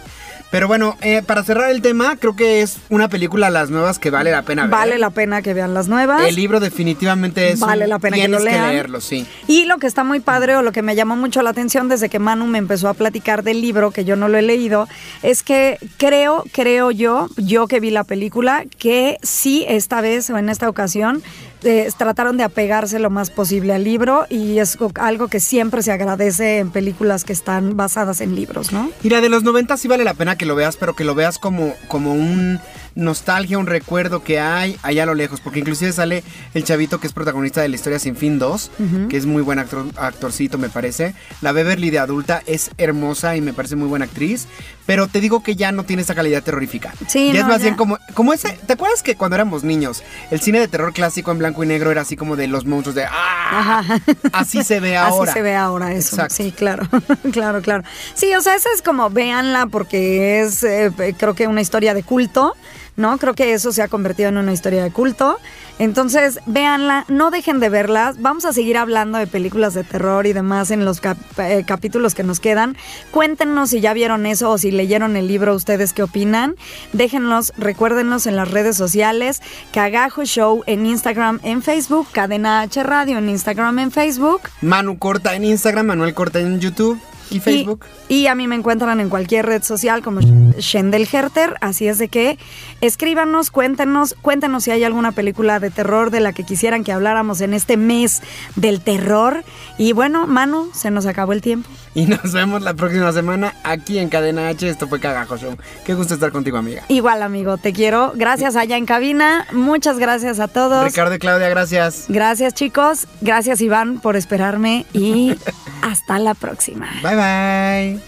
Pero bueno, eh, para cerrar el tema, creo que es una película las nuevas que vale la pena ver. Vale la pena que vean las nuevas. El libro definitivamente es. Vale un- la pena que lo lean. leerlo, sí. Y lo que está muy padre o lo que me llamó mucho la atención desde que Manu me empezó a platicar del libro, que yo no lo he leído, es que creo, creo yo, yo que vi la película, que sí esta vez o en esta ocasión eh, trataron de apegarse lo más posible al libro y es algo que siempre se agradece en películas que están basadas en libros, ¿no? Mira, de los 90 sí vale la pena que lo veas, pero que lo veas como, como un nostalgia, un recuerdo que hay allá a lo lejos, porque inclusive sale el chavito que es protagonista de la historia Sin Fin 2, que es muy buen actor, actorcito me parece. La Beverly de adulta es hermosa y me parece muy buena actriz, pero te digo que ya no tiene esa calidad terrorífica. Sí, ya es no, más ya. bien como, como ese, ¿te acuerdas que cuando éramos niños, el cine de terror clásico en blanco y negro era así como de los monstruos de ¡ah! Ajá. Así se ve ahora. Así se ve ahora eso. Exacto. Sí, claro, claro, claro. Sí, o sea, esa es como, véanla porque es, eh, creo que una historia de culto, ¿no? Creo que eso se ha convertido en una historia de culto. Entonces, véanla, no dejen de verlas. Vamos a seguir hablando de películas de terror y demás en los eh, capítulos que nos quedan. Cuéntenos si ya vieron eso o si leyeron el libro, ustedes qué opinan. Déjenlos, recuérdenos en las redes sociales, Cagajo Show en Instagram, en Facebook, Cadena H Radio en Instagram, en Facebook. Manu Corta en Instagram, Manuel Corta en YouTube y Facebook. Y, y a mí me encuentran en cualquier red social como Shendel Herter, así es de que escríbanos, cuéntenos, cuéntenos si hay alguna película de terror de la que quisieran que habláramos en este mes del terror. Y bueno, Manu, se nos acabó el tiempo. Y nos vemos la próxima semana aquí en Cadena H. Esto fue Cagajo Show. Qué gusto estar contigo, amiga. Igual, amigo, te quiero. Gracias allá en cabina. Muchas gracias a todos. Ricardo y Claudia, gracias. Gracias, chicos. Gracias, Iván, por esperarme. Y hasta la próxima. Bye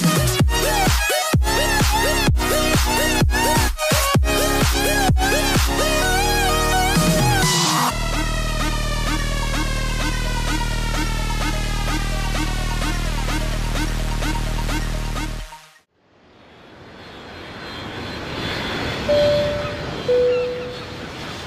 bye.